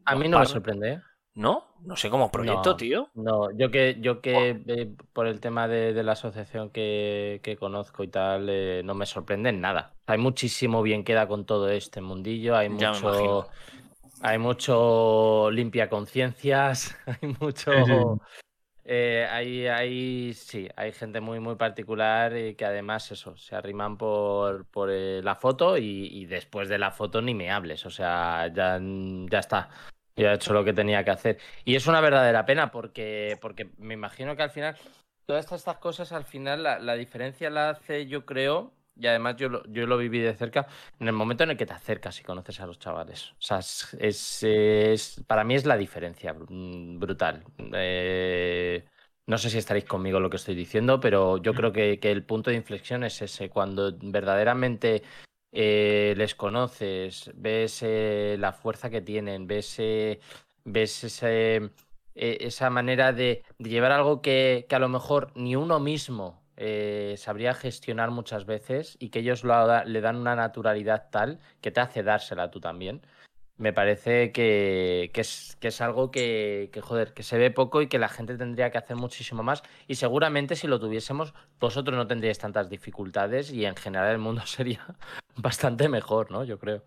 a mí no me sorprende, ¿eh? ¿No? No sé, como proyecto, tío. No, yo que, yo que eh, por el tema de, la asociación que, conozco y tal, eh, no me sorprende en nada. Hay muchísimo bien queda con todo este mundillo, hay mucho. Hay mucho limpia conciencias, <laughs> hay mucho. Eh, hay, hay, sí, hay gente muy, muy particular y que además eso, se arriman por, por la foto y, y, después de la foto ni me hables, o sea, ya, ya está. Yo he hecho lo que tenía que hacer. Y es una verdadera pena porque, porque me imagino que al final, todas estas cosas, al final la, diferencia la hace, yo creo, y además yo lo, yo lo viví de cerca, en el momento en el que te acercas y conoces a los chavales. O sea, es, es, para mí es la diferencia mm, brutal. Eh, no sé si estaréis conmigo lo que estoy diciendo, pero yo creo que, que el punto de inflexión es ese, cuando verdaderamente eh, les conoces, ves eh, la fuerza que tienen, ves, eh, ves ese, esa manera de, llevar algo que, que, a lo mejor ni uno mismo sabría gestionar muchas veces y que ellos lo, le dan una naturalidad tal que te hace dársela tú también me parece que, es, que es algo que, joder, que se ve poco y que la gente tendría que hacer muchísimo más. Y seguramente si lo tuviésemos, vosotros no tendríais tantas dificultades y en general el mundo <laughs> sería bastante mejor, ¿no? Yo creo.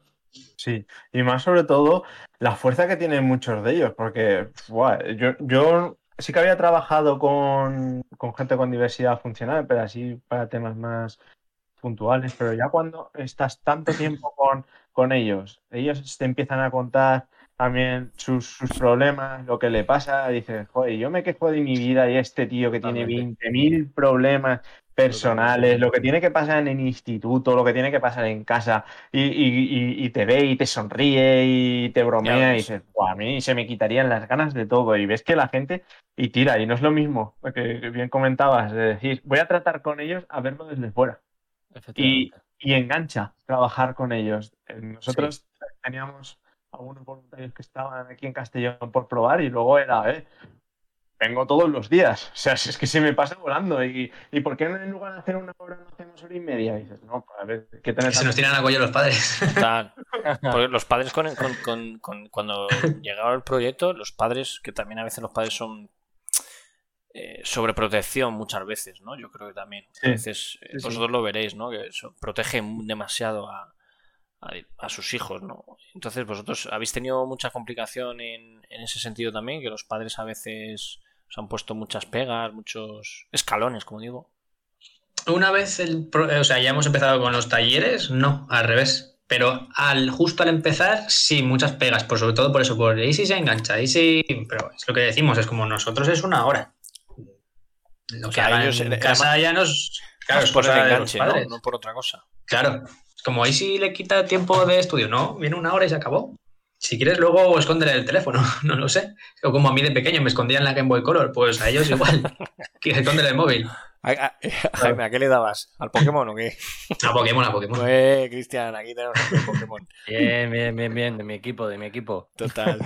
Sí, y más sobre todo la fuerza que tienen muchos de ellos, porque yo, yo sí que había trabajado con, con gente con diversidad funcional, pero así para temas más puntuales, pero ya cuando estás tanto tiempo <laughs> con, con ellos, ellos te empiezan a contar también sus, problemas, lo que le pasa, dices, joder, yo me quejo de mi vida y este tío que tiene 20.000 problemas personales, lo que tiene que pasar en el instituto, lo que tiene que pasar en casa, y, te ve y te sonríe y te bromea y dices, a mí se me quitarían las ganas de todo. Y ves que la gente, y tira, y no es lo mismo, que bien comentabas, de decir, voy a tratar con ellos a verlo desde fuera. Y, engancha trabajar con ellos. Eh, nosotros teníamos algunos voluntarios que estaban aquí en Castellón por probar y luego era, eh, vengo todos los días. <laughs> O sea, es que se me pasa volando. ¿Y, y por qué en lugar de hacer una hora no hacemos hora y media? Y dices, no, pues, a ver, ¿qué tenés Se nos tiran a cuello los padres. <laughs> <laughs> Porque los padres, con, con, con, cuando llegaba el proyecto, los padres, que también a veces los padres son eh, sobreprotección muchas veces, ¿no? Yo creo que también. a veces eh, vosotros lo veréis, ¿no? Que eso, protegen demasiado a, a, sus hijos, ¿no? Entonces, vosotros habéis tenido mucha complicación en, en, ese sentido también, que los padres a veces os han puesto muchas pegas, muchos escalones, como digo. Una vez, el, o sea, ya hemos empezado con los talleres, no, al revés. Pero al justo al empezar, sí, muchas pegas, por sobre todo por eso, por y si se engancha, y si. Pero es lo que decimos, es como nosotros es una hora. Lo que ellos en casa ya nos. Claro, es por el enganche, ¿no? por otra cosa. Claro. Como ahí sí le quita tiempo de estudio, ¿no? Viene una hora y se acabó. Si quieres, luego escóndele el teléfono, <laughs> no lo sé. O como a mí de pequeño me escondían la Game Boy Color, pues a ellos igual. <laughs> que escóndele el móvil. <laughs> ¿A, qué le dabas? ¿Al Pokémon o qué? A Pokémon, a Pokémon. Eh, Cristian, aquí tenemos un Pokémon. Bien, bien, bien, bien, de mi equipo, de mi equipo. Total.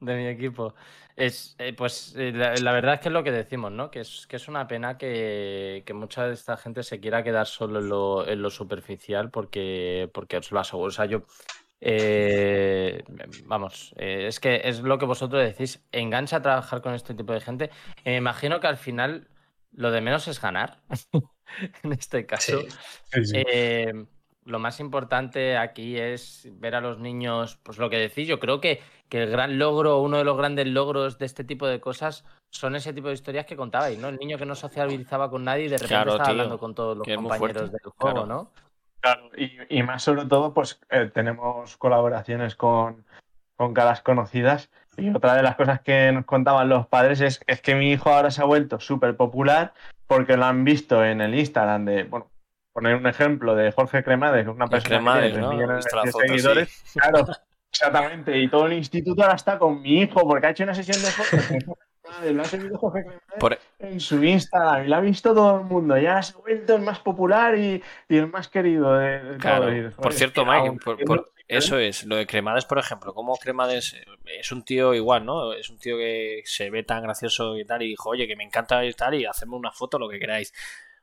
de mi equipo. Es, eh, pues eh, la, verdad es que es lo que decimos, ¿no? Que es, que es una pena que, mucha de esta gente se quiera quedar solo en lo, en lo superficial porque, porque os lo aseguro. O sea, yo eh, vamos, eh, es que es lo que vosotros decís, engancha a trabajar con este tipo de gente. me imagino que al final lo de menos es ganar, <laughs> en este caso. Eh, lo más importante aquí es ver a los niños, pues lo que decís, yo creo que, que, el gran logro, uno de los grandes logros de este tipo de cosas son ese tipo de historias que contabais, ¿no? El niño que no socializaba con nadie y de repente estaba hablando con todos los compañeros del juego, ¿no? Claro, y, más sobre todo, pues eh, tenemos colaboraciones con, con caras conocidas. Y otra de las cosas que nos contaban los padres es, es que mi hijo ahora se ha vuelto súper popular porque lo han visto en el Instagram de, bueno, poner un ejemplo de Jorge Cremades, una persona que tiene millones de seguidores. Claro, <laughs> exactamente. Y todo el instituto ahora está con mi hijo porque ha hecho una sesión de fotos lo ha seguido Jorge Clemente en su Instagram y lo ha visto todo el mundo. Ya se ha vuelto el más popular y, el más querido de, claro. Por cierto, Mike, eso es. Lo de Cremades, por ejemplo, como Cremades es un tío igual, ¿no? Es un tío que se ve tan gracioso y tal y dijo, oye, que me encanta y tal y hacedme una foto, lo que queráis.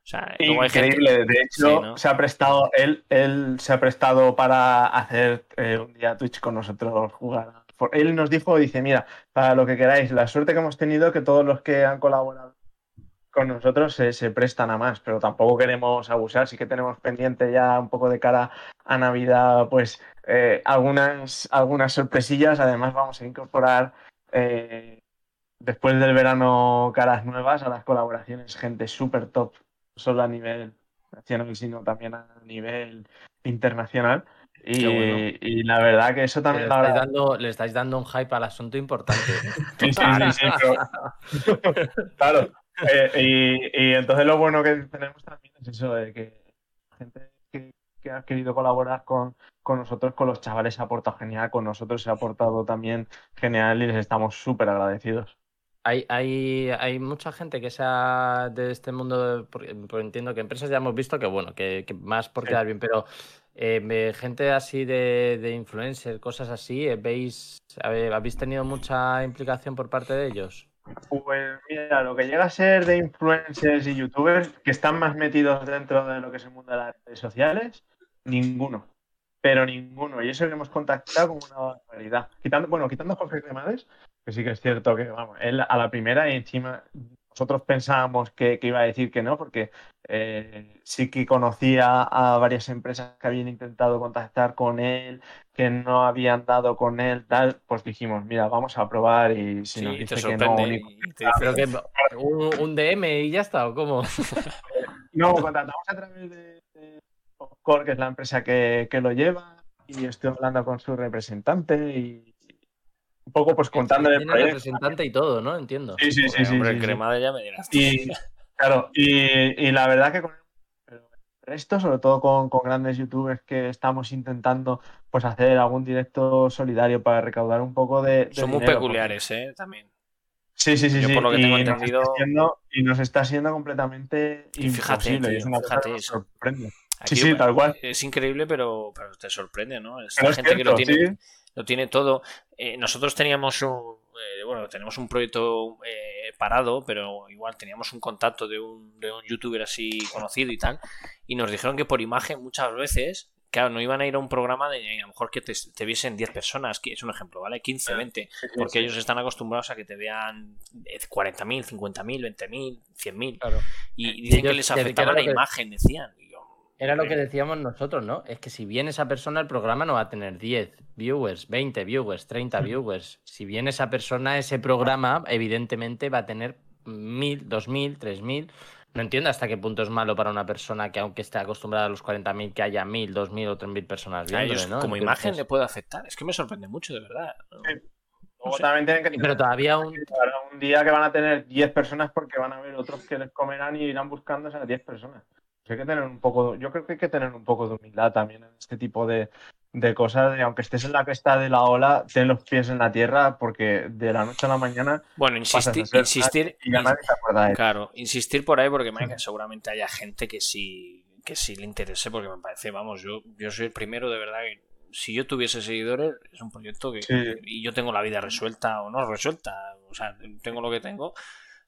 O sea, Increíble, de hecho, se ha prestado, él, él se ha prestado para hacer eh, un día Twitch con nosotros jugar. Él nos dijo, dice, mira, para lo que queráis, la suerte que hemos tenido que todos los que han colaborado con nosotros se, prestan a más, pero tampoco queremos abusar, sí que tenemos pendiente ya un poco de cara a Navidad, pues eh, algunas, algunas sorpresillas, además vamos a incorporar eh, después del verano caras nuevas a las colaboraciones, gente súper top, solo a nivel nacional, sino también a nivel internacional. Y, la verdad que eso también... Le estáis, dando, le estáis dando un hype al asunto importante. <laughs> sí, sí, sí, <laughs> claro. Eh, y, entonces lo bueno que tenemos también es eso, de que la gente que, ha querido colaborar con, con, nosotros, con los chavales, se ha aportado genial, con nosotros se ha aportado también genial y les estamos súper agradecidos. Hay, hay, hay, mucha gente que sea de este mundo, porque, entiendo que empresas ya hemos visto que, bueno, que, más por quedar bien, pero eh, gente así de, de influencer, cosas así, eh, ¿veis, ¿habéis tenido mucha implicación por parte de ellos? Pues mira, lo que llega a ser de influencers y youtubers que están más metidos dentro de lo que es el mundo de las redes sociales, ninguno. Pero ninguno. Y eso que hemos contactado como una barbaridad. Quitando, bueno, quitando a Jorge Cremades, sí que es cierto que, vamos, él a la primera y encima nosotros pensábamos que, iba a decir que no, porque eh, sí que conocía a varias empresas que habían intentado contactar con él, que no habían dado con él, tal, pues dijimos, mira, vamos a probar y si nos dice que no, un, DM y ya está, ¿o cómo? <laughs> no, contactamos a través de, Core, que es la empresa que, que lo lleva, y estoy hablando con su representante y un poco pues contándole el representante y todo, ¿no? Entiendo. Sí, sí, sí. sí, el crema ya me dirás. Y, claro, y, la verdad que con el resto, sobre todo con, grandes youtubers que estamos intentando pues hacer algún directo solidario para recaudar un poco de. Son muy peculiares, ¿eh? También. Sí, sí, sí. Yo por lo que tengo entendido. y nos está siendo completamente y fíjate, imposible. es una fíjate cosa que sorprende. sí, sí, tal cual. Es increíble, pero, pero te sorprende, ¿no? Es la gente que lo tiene lo tiene todo. Eh, nosotros teníamos un, eh, bueno, tenemos un proyecto eh, parado, pero igual teníamos un contacto de un, de un youtuber así conocido y tal, y nos dijeron que por imagen muchas veces, claro, no iban a ir a un programa de a lo mejor que te, viesen 10 personas, que es un ejemplo, ¿vale? 15, 20, porque ellos están acostumbrados a que te vean 40.000, 50.000, 20.000, 100.000. Claro. Y dicen que les afectaba la imagen, decían. Era lo que decíamos nosotros, ¿no? Es que si viene esa persona, el programa no va a tener 10 viewers, 20 viewers, 30 viewers. Si viene esa persona, ese programa, evidentemente va a tener 1000, 2000, 3000. No entiendo hasta qué punto es malo para una persona que, aunque esté acostumbrada a los 40.000, que haya 1000, 2000 o 3000 personas viéndole, ¿no? Como imagen le puede afectar. Es que me sorprende mucho, de verdad. también tienen que Pero todavía un... un día que van a tener 10 personas porque van a haber otros que les comerán y irán buscando esas 10 personas hay que tener un poco, yo creo que hay que tener un poco de humildad también en este tipo de, cosas, aunque estés en la cresta de la ola, ten los pies en la tierra, porque de la noche a la mañana. Bueno, insistir, insistir y de Claro, insistir por ahí, porque seguramente haya gente que sí, que sí le interese, porque me parece, vamos, yo, yo soy el primero de verdad que si yo tuviese seguidores, es un proyecto que. Y yo tengo la vida resuelta o no resuelta, o sea, tengo lo que tengo,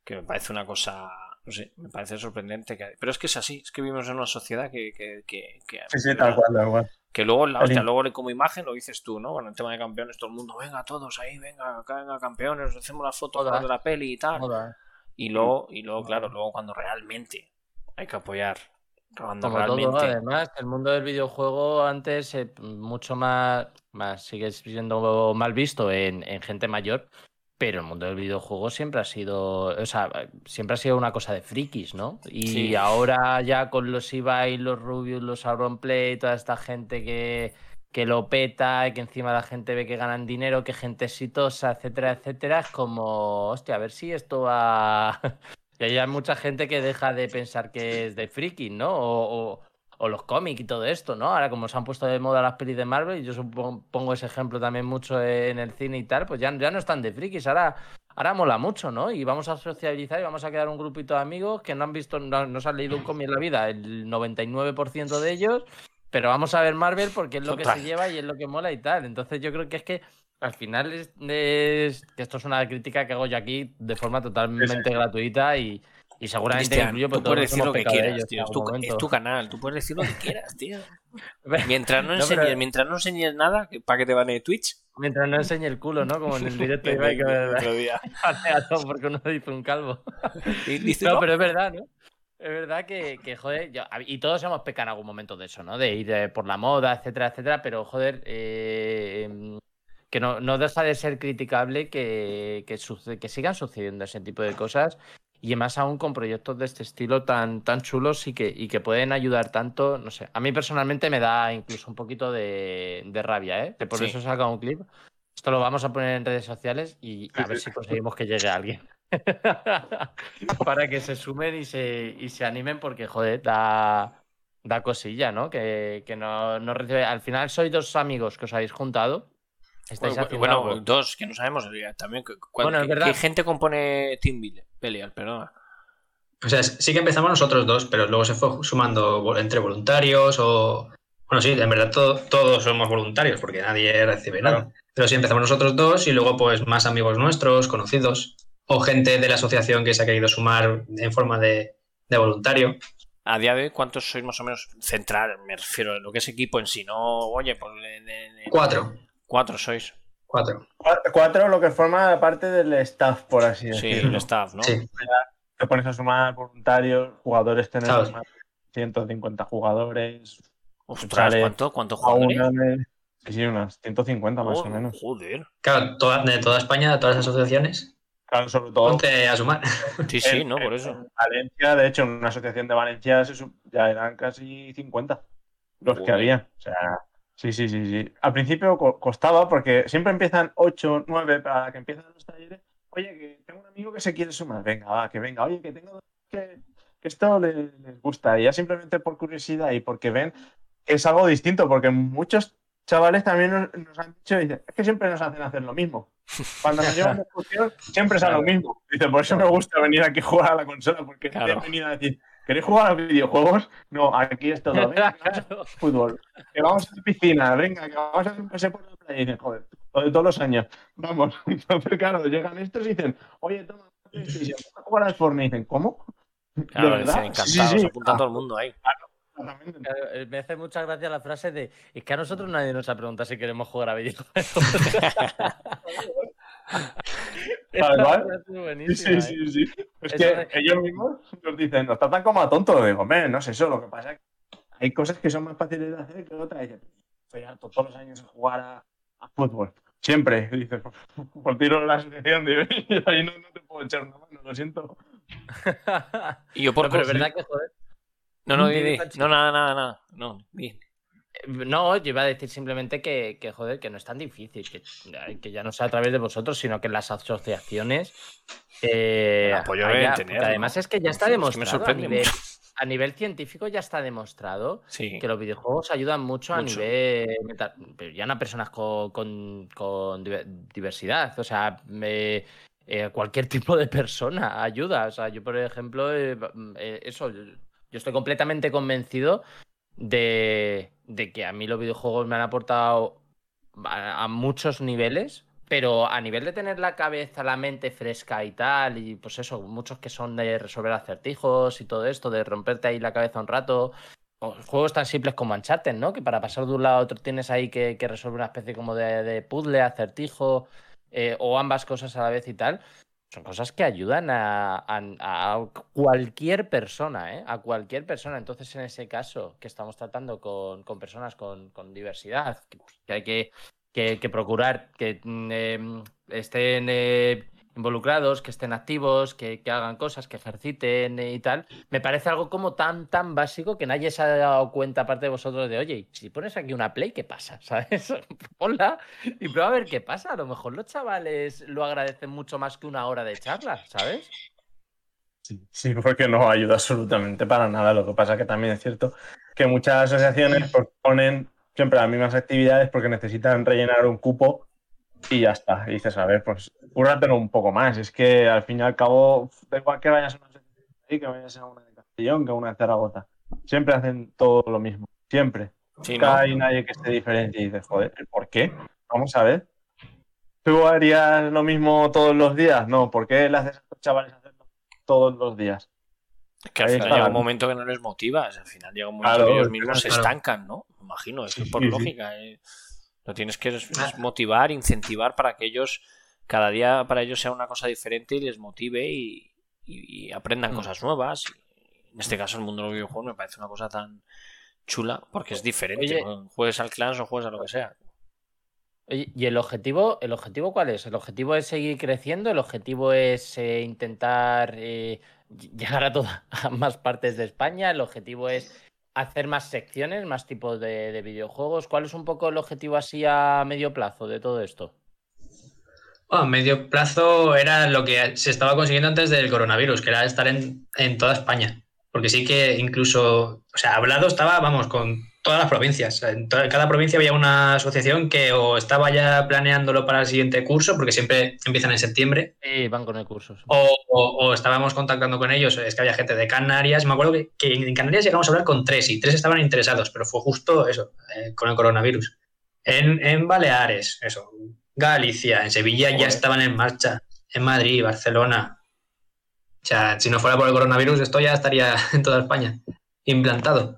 que me parece una cosa no sé, me parece sorprendente. Que... Pero es que es así, es que vivimos en una sociedad que... que, sí, sí, tal cual, tal cual. Que luego, la hostia, luego como imagen lo dices tú, ¿no? Con el tema de campeones, todo el mundo, venga, todos ahí, venga, venga, campeones, hacemos las fotos de la peli y tal. Y luego, y luego, claro, luego cuando realmente hay que apoyar. Cuando realmente... además, el mundo del videojuego antes eh, mucho más, más sigue siendo mal visto en, en gente mayor, pero el mundo del videojuego siempre ha sido, o sea, siempre ha sido una cosa de frikis, ¿no? Y ahora ya con los Ibai, los Rubius, los Auronplay, toda esta gente que, que lo peta, y que encima la gente ve que ganan dinero, que gente exitosa, etcétera, etcétera, es como, hostia, a ver si esto va... <laughs> y hay mucha gente que deja de pensar que es de frikis, ¿no? o, o los cómics y todo esto, ¿no? Ahora como se han puesto de moda las pelis de Marvel, y yo pongo ese ejemplo también mucho en el cine y tal, pues ya, ya no están de frikis, ahora, ahora mola mucho, ¿no? Y vamos a socializar y vamos a quedar un grupito de amigos que no han visto, no, se han leído un cómic en la vida, el 99% de ellos, pero vamos a ver Marvel porque es lo que se lleva y es lo que mola y tal. Entonces yo creo que es que al final es, es, que esto es una crítica que hago yo aquí de forma totalmente gratuita y, y seguramente incluyo tú puedes decir lo que quieras, tío. Es tu, canal, tú puedes decir lo que quieras, tío. <laughs> mientras no, enseñes, mientras no enseñes nada, ¿para que te van de Twitch? Mientras no enseñe el culo, ¿no? Como en el <laughs> directo de que otro día. <laughs> porque uno dice un calvo. no, pero es verdad, ¿no? Es verdad que, que joder, y todos hemos pecado en algún momento de eso, ¿no? De ir eh, por la moda, etcétera, etcétera, pero joder, eh, em, que no, no, deja de ser criticable que, que, que, sigan sucediendo ese tipo de cosas y más aún con proyectos de este estilo tan, tan chulos y que, y que pueden ayudar tanto, no sé, a mí personalmente me da incluso un poquito de, rabia, ¿eh? Que por eso he sacado un clip. Esto lo vamos a poner en redes sociales y a ver si conseguimos que llegue alguien. <laughs> Para que se sumen y se, y se animen porque, joder, da, da cosilla, ¿no? Que, que no, no recibe... Al final sois dos amigos que os habéis juntado bueno, dos que no sabemos también. Bueno, ¿Qué gente compone Team Belial? Perdona. O sea, sí que empezamos nosotros dos, pero luego se fue sumando entre voluntarios o. Bueno, sí, en verdad todos somos voluntarios porque nadie recibe nada. Pero sí empezamos nosotros dos y luego, pues, más amigos nuestros, conocidos, o gente de la asociación que se ha querido sumar en forma de, voluntario. A día de hoy, ¿cuántos sois más o menos central? Me refiero a lo que es equipo en sí, no, oye, pues. Cuatro. Cuatro sois. Cuatro. Cuatro, lo que forma parte del staff, por así decirlo. Sí, el staff, ¿no? Sí. Te pones a sumar voluntarios, jugadores, tenemos más 150 jugadores. Ostras, ¿cuánto? ¿Cuántos jugadores? Sí, sí, unas 150 más o menos. Joder. Claro, de toda España, de todas las asociaciones. Claro, sobre todo. Ponte a sumar. Sí, sí, ¿no? Por eso. Valencia, de hecho, en una asociación de Valencia ya eran casi 50 los que había. O sea, Sí, sí, sí, sí. Al principio costaba porque siempre empiezan 8, 9 para que empiecen los talleres. Oye, que tengo un amigo que se quiere sumar. Venga, va, que venga. Oye, que tengo que, que esto les, gusta. Y ya simplemente por curiosidad y porque ven que es algo distinto, porque muchos chavales también nos, han dicho, es que siempre nos hacen hacer lo mismo. <laughs> Cuando nos llevan discusión, siempre es a lo mismo. Dice, por eso me gusta venir aquí a jugar a la consola, porque te he venido a decir, ¿Queréis jugar a los videojuegos? No, aquí es todo. Venga, <laughs> fútbol. Que vamos a la piscina, venga, que vamos a hacer un paseo por la playa. Y dicen, joder, lo de todos los años. Vamos. <laughs> Entonces, claro, llegan estos y dicen, oye, toma, vamos a jugar al Fortnite. Y dicen, ¿cómo? Claro, ¿De verdad? encantados, sí, sí. apunta todo el mundo ahí. Eh, me hace mucha gracia la frase de es que a nosotros nadie nos ha preguntado si queremos jugar a videojuegos. <laughs> <laughs> sí, sí, sí, sí. Es que ellos mismos nos dicen, nos tratan como a tontos. Digo, no sé eso, lo que pasa es que hay cosas que son más fáciles de hacer que otras. Estoy pues harto todos los años a jugar a, fútbol. Siempre, dices, por tiro la asociación, y <laughs> ahí no, no, te puedo echar una mano, lo siento. y yo por pero es verdad que, joder. No, no, no, nada, nada, nada. No, bien. No, yo iba a decir simplemente que, joder, que no es tan difícil, que, ya no sea a través de vosotros, sino que las asociaciones. Eh, apoyo Además, es que ya está demostrado. a, nivel, científico ya está demostrado que los videojuegos ayudan mucho, a nivel. Ya no a personas con, diversidad. O sea, eh, cualquier tipo de persona ayuda. O sea, yo, por ejemplo, eh, eh, eso, yo estoy completamente convencido de, que a mí los videojuegos me han aportado a, muchos niveles, pero a nivel de tener la cabeza, la mente fresca y tal, y pues eso, muchos que son de resolver acertijos y todo esto, de romperte ahí la cabeza un rato, juegos tan simples como Uncharted, ¿no? Que para pasar de un lado a otro tienes ahí que, resolver una especie como de, puzzle, acertijo, eh, o ambas cosas a la vez y tal. Son cosas que ayudan a, cualquier persona, ¿eh? A cualquier persona. Entonces, en ese caso, que estamos tratando con, personas con, diversidad, que, hay que, procurar que mm, em, estén eh, involucrados, que estén activos, que, hagan cosas, que ejerciten y tal, me parece algo como tan, tan básico que nadie se ha dado cuenta, aparte de vosotros, de oye, si pones aquí una play, ¿qué pasa? <laughs> ¿Sabes? Ponla y prueba a ver qué pasa. A lo mejor los chavales lo agradecen mucho más que una hora de charla, ¿sabes? Sí, porque no ayuda absolutamente para nada. Lo que pasa es que también es cierto que muchas asociaciones pues, ponen siempre las mismas actividades porque necesitan rellenar un cupo y ya está. Y dices, a ver, pues cúrratelo un poco más. Es que al fin y al cabo, da igual que vayas a una ahí, que vayas a una de Castellón, que a una de Zaragoza. Siempre hacen todo lo mismo. Siempre. Nunca hay nadie que esté diferente y dices, joder, ¿por qué? Vamos a ver. ¿Tú harías lo mismo todos los días? No, ¿por qué le haces a estos chavales hacerlo todos los días? Es que al final llega un momento que no les motivas, al final llega un momento que ellos mismos se estancan, ¿no? Me imagino, es por lógica. Eh. Lo tienes que motivar, incentivar para que ellos, cada día para ellos sea una cosa diferente y les motive y, aprendan mm. cosas nuevas. en este caso, el mundo de los videojuegos me parece una cosa tan chula porque es diferente. Juegues al Clans o juegues a lo que sea. ¿Y el objetivo, el objetivo cuál es? ¿El objetivo es seguir creciendo? ¿El objetivo es eh, intentar eh, llegar a todas <laughs> más partes de España? ¿El objetivo es hacer más secciones, más tipos de, videojuegos. ¿Cuál es un poco el objetivo así a medio plazo de todo esto? a medio plazo era lo que se estaba consiguiendo antes del coronavirus, que era estar en, en toda España. Porque sí que incluso, o sea, hablado estaba, vamos, con todas las provincias. En cada provincia había una asociación que o estaba ya planeándolo para el siguiente curso, porque siempre empiezan en septiembre. Sí, van con el curso. O, estábamos contactando con ellos. Es que había gente de Canarias. Me acuerdo que, en Canarias llegamos a hablar con tres y tres estaban interesados, pero fue justo eso, eh, con el coronavirus. En, Baleares, eso. Galicia, en Sevilla ya estaban en marcha. En Madrid, Barcelona. O sea, si no fuera por el coronavirus, esto ya estaría <laughs> en toda España implantado.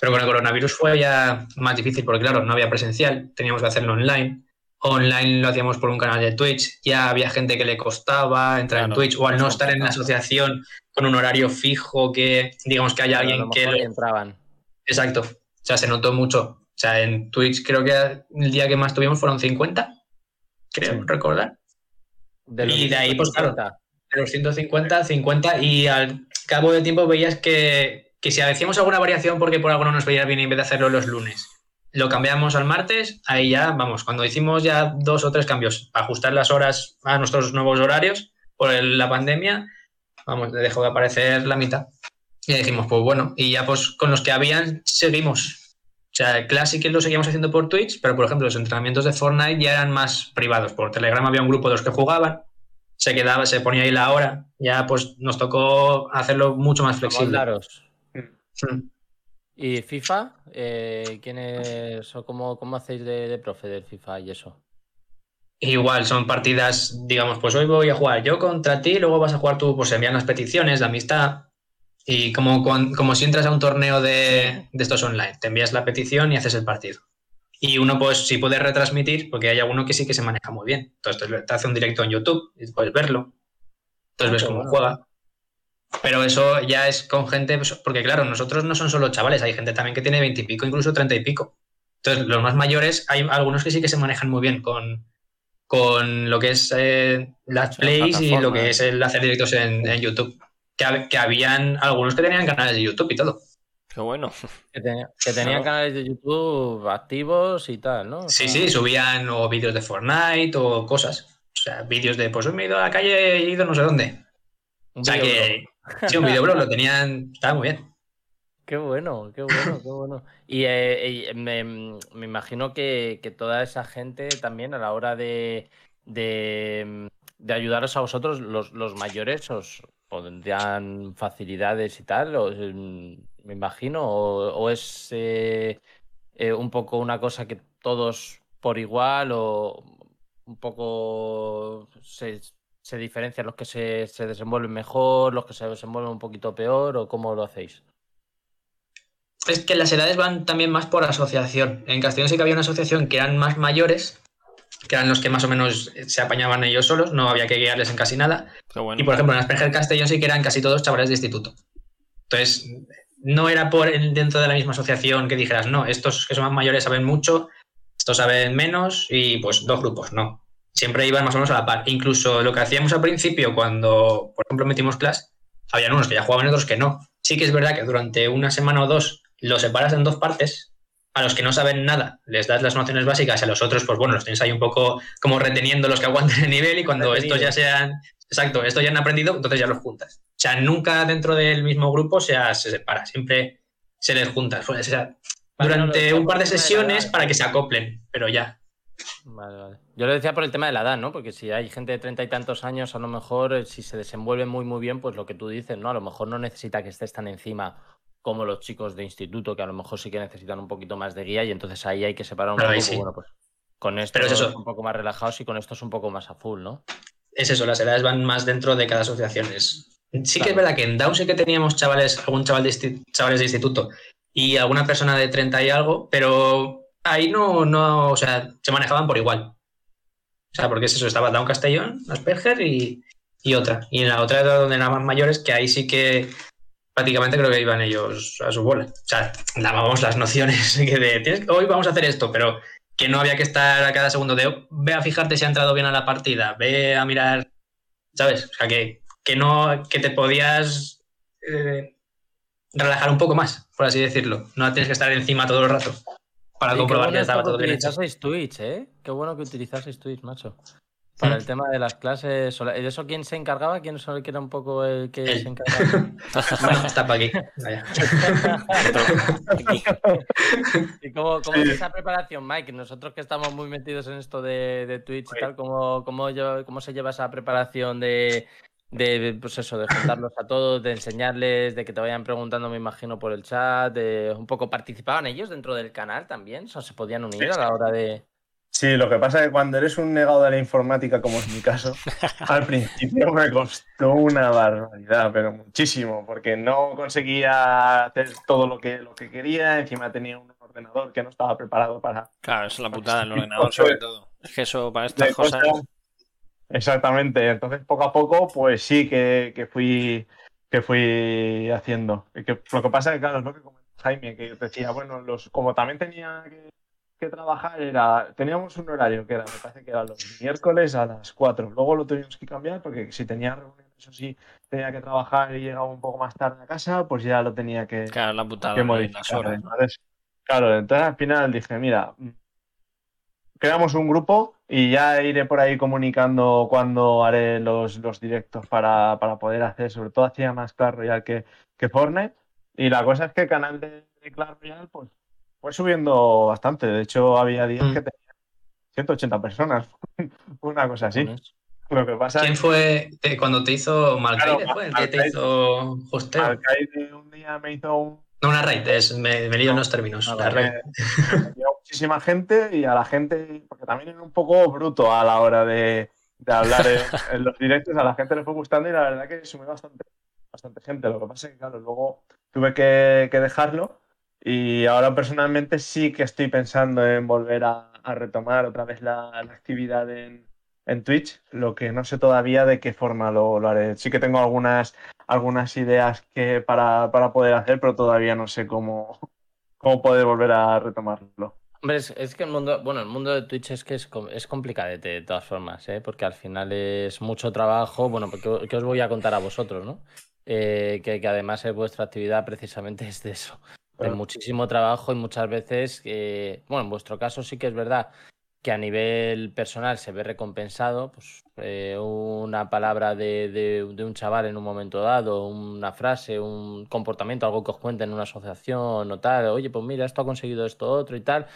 Pero con el coronavirus fue ya más difícil porque, claro, no había presencial, teníamos que hacerlo online. Online lo hacíamos por un canal de Twitch, ya había gente que le costaba entrar en Twitch o al no estar en la asociación con un horario fijo que, digamos, que haya alguien que... Lo... entraban. Exacto. O sea, se notó mucho. O sea, en Twitch creo que el día que más tuvimos fueron 50, creo recordar. y de ahí, pues claro, de los 150, 50 y al cabo del tiempo veías que, que si hacíamos alguna variación porque por algo no nos veía bien en vez de hacerlo los lunes, lo cambiamos al martes, ahí ya, vamos, cuando hicimos ya dos o tres cambios ajustar las horas a nuestros nuevos horarios por la pandemia, vamos, dejó de aparecer la mitad. Y dijimos, pues bueno, y ya pues con los que habían seguimos. O sea, el Classic lo seguíamos haciendo por Twitch, pero por ejemplo los entrenamientos de Fortnite ya eran más privados. Por Telegram había un grupo de los que jugaban, se quedaba, se ponía ahí la hora, ya pues nos tocó hacerlo mucho más flexible. Hmm. ¿Y FIFA? Eh, ¿Quién es o cómo, hacéis de, profe del FIFA y eso? Igual, son partidas, digamos, pues hoy voy a jugar yo contra ti, luego vas a jugar tú, pues envían las peticiones de amistad. Y como, como si entras a un torneo de, estos online, te envías la petición y haces el partido. Y uno, pues, si puede retransmitir, porque hay alguno que sí que se maneja muy bien. Entonces te hace un directo en YouTube y puedes verlo. Entonces ah, ves cómo juega. Pero eso ya es con gente, pues, porque claro, nosotros no son solo chavales, hay gente también que tiene veintipico, incluso treinta y pico. Entonces, los más mayores, hay algunos que sí que se manejan muy bien con, con lo que es eh, las plays y lo que es el hacer directos en, YouTube. Que, habían algunos que tenían canales de YouTube y todo. Qué bueno. Que, tenían canales de YouTube activos y tal, ¿no? sí, sí, subían o vídeos de Fortnite o cosas. O sea, vídeos de, pues me he ido a la calle, he ido no sé dónde. o sea que, Sí, un videoblog lo tenían, estaba muy bien. Qué bueno, qué bueno, qué bueno. Y, eh, me, imagino que, toda esa gente también a la hora de, de, ayudaros a vosotros, los, mayores, os pondrían facilidades y tal, me imagino, o, es eh, eh, un poco una cosa que todos por igual o un poco se, se diferencian los que se, desenvuelven mejor, los que se desenvuelven un poquito peor o cómo lo hacéis? es que las edades van también más por asociación. En Castellón sí que había una asociación que eran más mayores, que eran los que más o menos se apañaban ellos solos, no había que guiarles en casi nada. y por ejemplo, en Asperger Castellón sí que eran casi todos chavales de instituto. Entonces, no era por dentro de la misma asociación que dijeras, no, estos que son más mayores saben mucho, estos saben menos y pues dos grupos, no. Siempre iban más o menos a la par. Incluso lo que hacíamos al principio cuando, por ejemplo, metimos clase, habían unos que ya jugaban y otros que no. Sí que es verdad que durante una semana o dos los separas en dos partes. A los que no saben nada les das las nociones básicas, a los otros, pues bueno, los tienes ahí un poco como reteniendo los que aguanten el nivel y cuando estos ya sean, exacto, estos ya han aprendido, entonces ya los juntas. O sea, nunca dentro del mismo grupo se, se separa, siempre se les junta. O sea, durante un par de sesiones para que se acoplen, pero ya. Vale, vale. Yo lo decía por el tema de la edad, ¿no? Porque si hay gente de treinta y tantos años, a lo mejor eh, si se desenvuelve muy, muy bien, pues lo que tú dices, ¿no? A lo mejor no necesita que estés tan encima como los chicos de instituto, que a lo mejor sí que necesitan un poquito más de guía y entonces ahí hay que separar un poco. Bueno, pues con esto es un poco más relajados y con esto es un poco más a full, ¿no? Es eso, las edades van más dentro de cada asociación. Sí que es verdad que en DAO sí que teníamos chavales, algún chaval de chavales de instituto y alguna persona de 30 y algo, pero ahí no, no, o sea, se manejaban por igual. O sea, porque es eso, estaba Down Castellón, Asperger y, y otra. Y en la otra era donde eran más mayores, que ahí sí que prácticamente creo que iban ellos a su bola. O sea, dábamos las nociones <laughs> que de hoy vamos a hacer esto, pero que no había que estar a cada segundo de ve a fijarte si ha entrado bien a la partida, ve a mirar, ¿sabes? O sea, que, que no, que te podías eh, relajar un poco más, por así decirlo. No tienes que estar encima todo el rato para comprobar que estaba todo bien hecho. Twitch, ¿eh? Qué bueno que utilizaseis Twitch, macho. Para el tema de las clases, ¿de eso quién se encargaba? ¿Quién solo que era un poco el que se encargaba? <laughs> está para aquí. <laughs> ¿Y cómo, cómo es esa preparación, Mike? Nosotros que estamos muy metidos en esto de, de Twitch y tal, ¿cómo, cómo, ¿cómo se lleva esa preparación de, de pues eso, de juntarlos a todos, de enseñarles, de que te vayan preguntando, me imagino, por el chat, de un poco participaban ellos dentro del canal también, o se podían unir a la hora de. Sí, lo que pasa es que cuando eres un negado de la informática, como es mi caso, <laughs> al principio me costó una barbaridad, pero muchísimo, porque no conseguía hacer todo lo que, lo que quería, encima tenía un ordenador que no estaba preparado para... Claro, es la putada, el <laughs> ordenador sobre todo. Es que eso para estas cosas... Exactamente, entonces poco a poco, pues sí que, que fui que fui haciendo. Que, lo que pasa es que, claro, es lo que comentó Jaime, que yo decía, bueno, los, como también tenía que que trabajar era, teníamos un horario que era, me parece que era los miércoles a las 4. Luego lo teníamos que cambiar porque si tenía reuniones, eso sí, tenía que trabajar y llegaba un poco más tarde a casa, pues ya lo tenía que, claro, la putada, modificar. claro, entonces al final dije, mira, mm, creamos un grupo y ya iré por ahí comunicando cuando haré los, los directos para, para, poder hacer, sobre todo hacía más Clash Royale que, que Fortnite. Y la cosa es que el canal de, de Clash Royale, pues fue subiendo bastante. De hecho, había días mm. que tenía 180 personas. <laughs> Una cosa así. Lo que pasa ¿Quién fue cuando te hizo Malcaide? fue el que te hizo hosteo. Malcaide un día me hizo un. No, una raid, es, me, me lío en los términos. La raid. muchísima gente y a la gente, porque también era un poco bruto a la hora de, de hablar <laughs> en, los directos, a la gente le fue gustando y la verdad que sumé bastante, bastante gente. Lo que pasa es que, claro, luego tuve que, que dejarlo y ahora personalmente sí que estoy pensando en volver a, retomar otra vez la, actividad en, Twitch, lo que no sé todavía de qué forma lo, haré. Sí que tengo algunas, algunas ideas que para, poder hacer, pero todavía no sé cómo, <laughs> cómo poder volver a retomarlo. Hombre, es, que el mundo, bueno, el mundo de Twitch es que es, es complicadete de todas formas, ¿eh? porque al final es mucho trabajo. Bueno, porque ¿qué os voy a contar a vosotros, no? Eh, que, que, además es vuestra actividad precisamente <laughs> es de eso de muchísimo trabajo y muchas veces, bueno, en vuestro caso sí que es verdad que a nivel personal se ve recompensado, pues eh, una palabra de, de, un chaval en un momento dado, una frase, un comportamiento, algo que os cuente en una asociación o tal, oye, pues mira, esto ha conseguido esto otro y tal.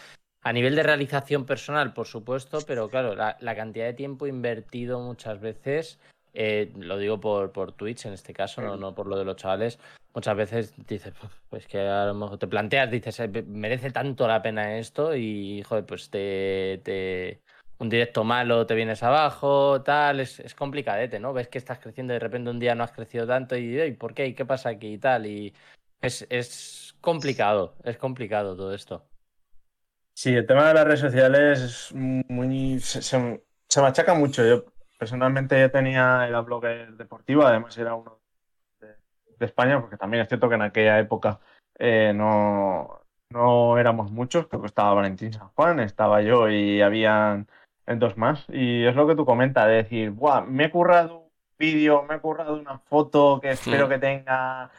A nivel de realización personal, por supuesto, pero claro, la, la cantidad de tiempo invertido muchas veces eh, lo digo por, por Twitch en este caso, no, no por lo de los chavales. Muchas veces dices, pues que a lo mejor te planteas, dices, eh, merece tanto la pena esto y, joder, pues te, te un directo malo te vienes abajo, tal, es, es complicadete, ¿no? Ves que estás creciendo y de repente un día no has crecido tanto y, ¿y ¿por qué? ¿Y qué pasa aquí y tal? Y es, es complicado, es complicado todo esto. Sí, el tema de las redes sociales es muy. Se, se, machaca mucho. Yo personalmente ya tenía el blog deportivo, además era uno de, España, porque también es cierto que en aquella época eh, no, no éramos muchos, creo que estaba Valentín San Juan, estaba yo y habían dos más. Y es lo que tú comentas, de decir, Buah, me he currado un vídeo, me he currado una foto que espero que tenga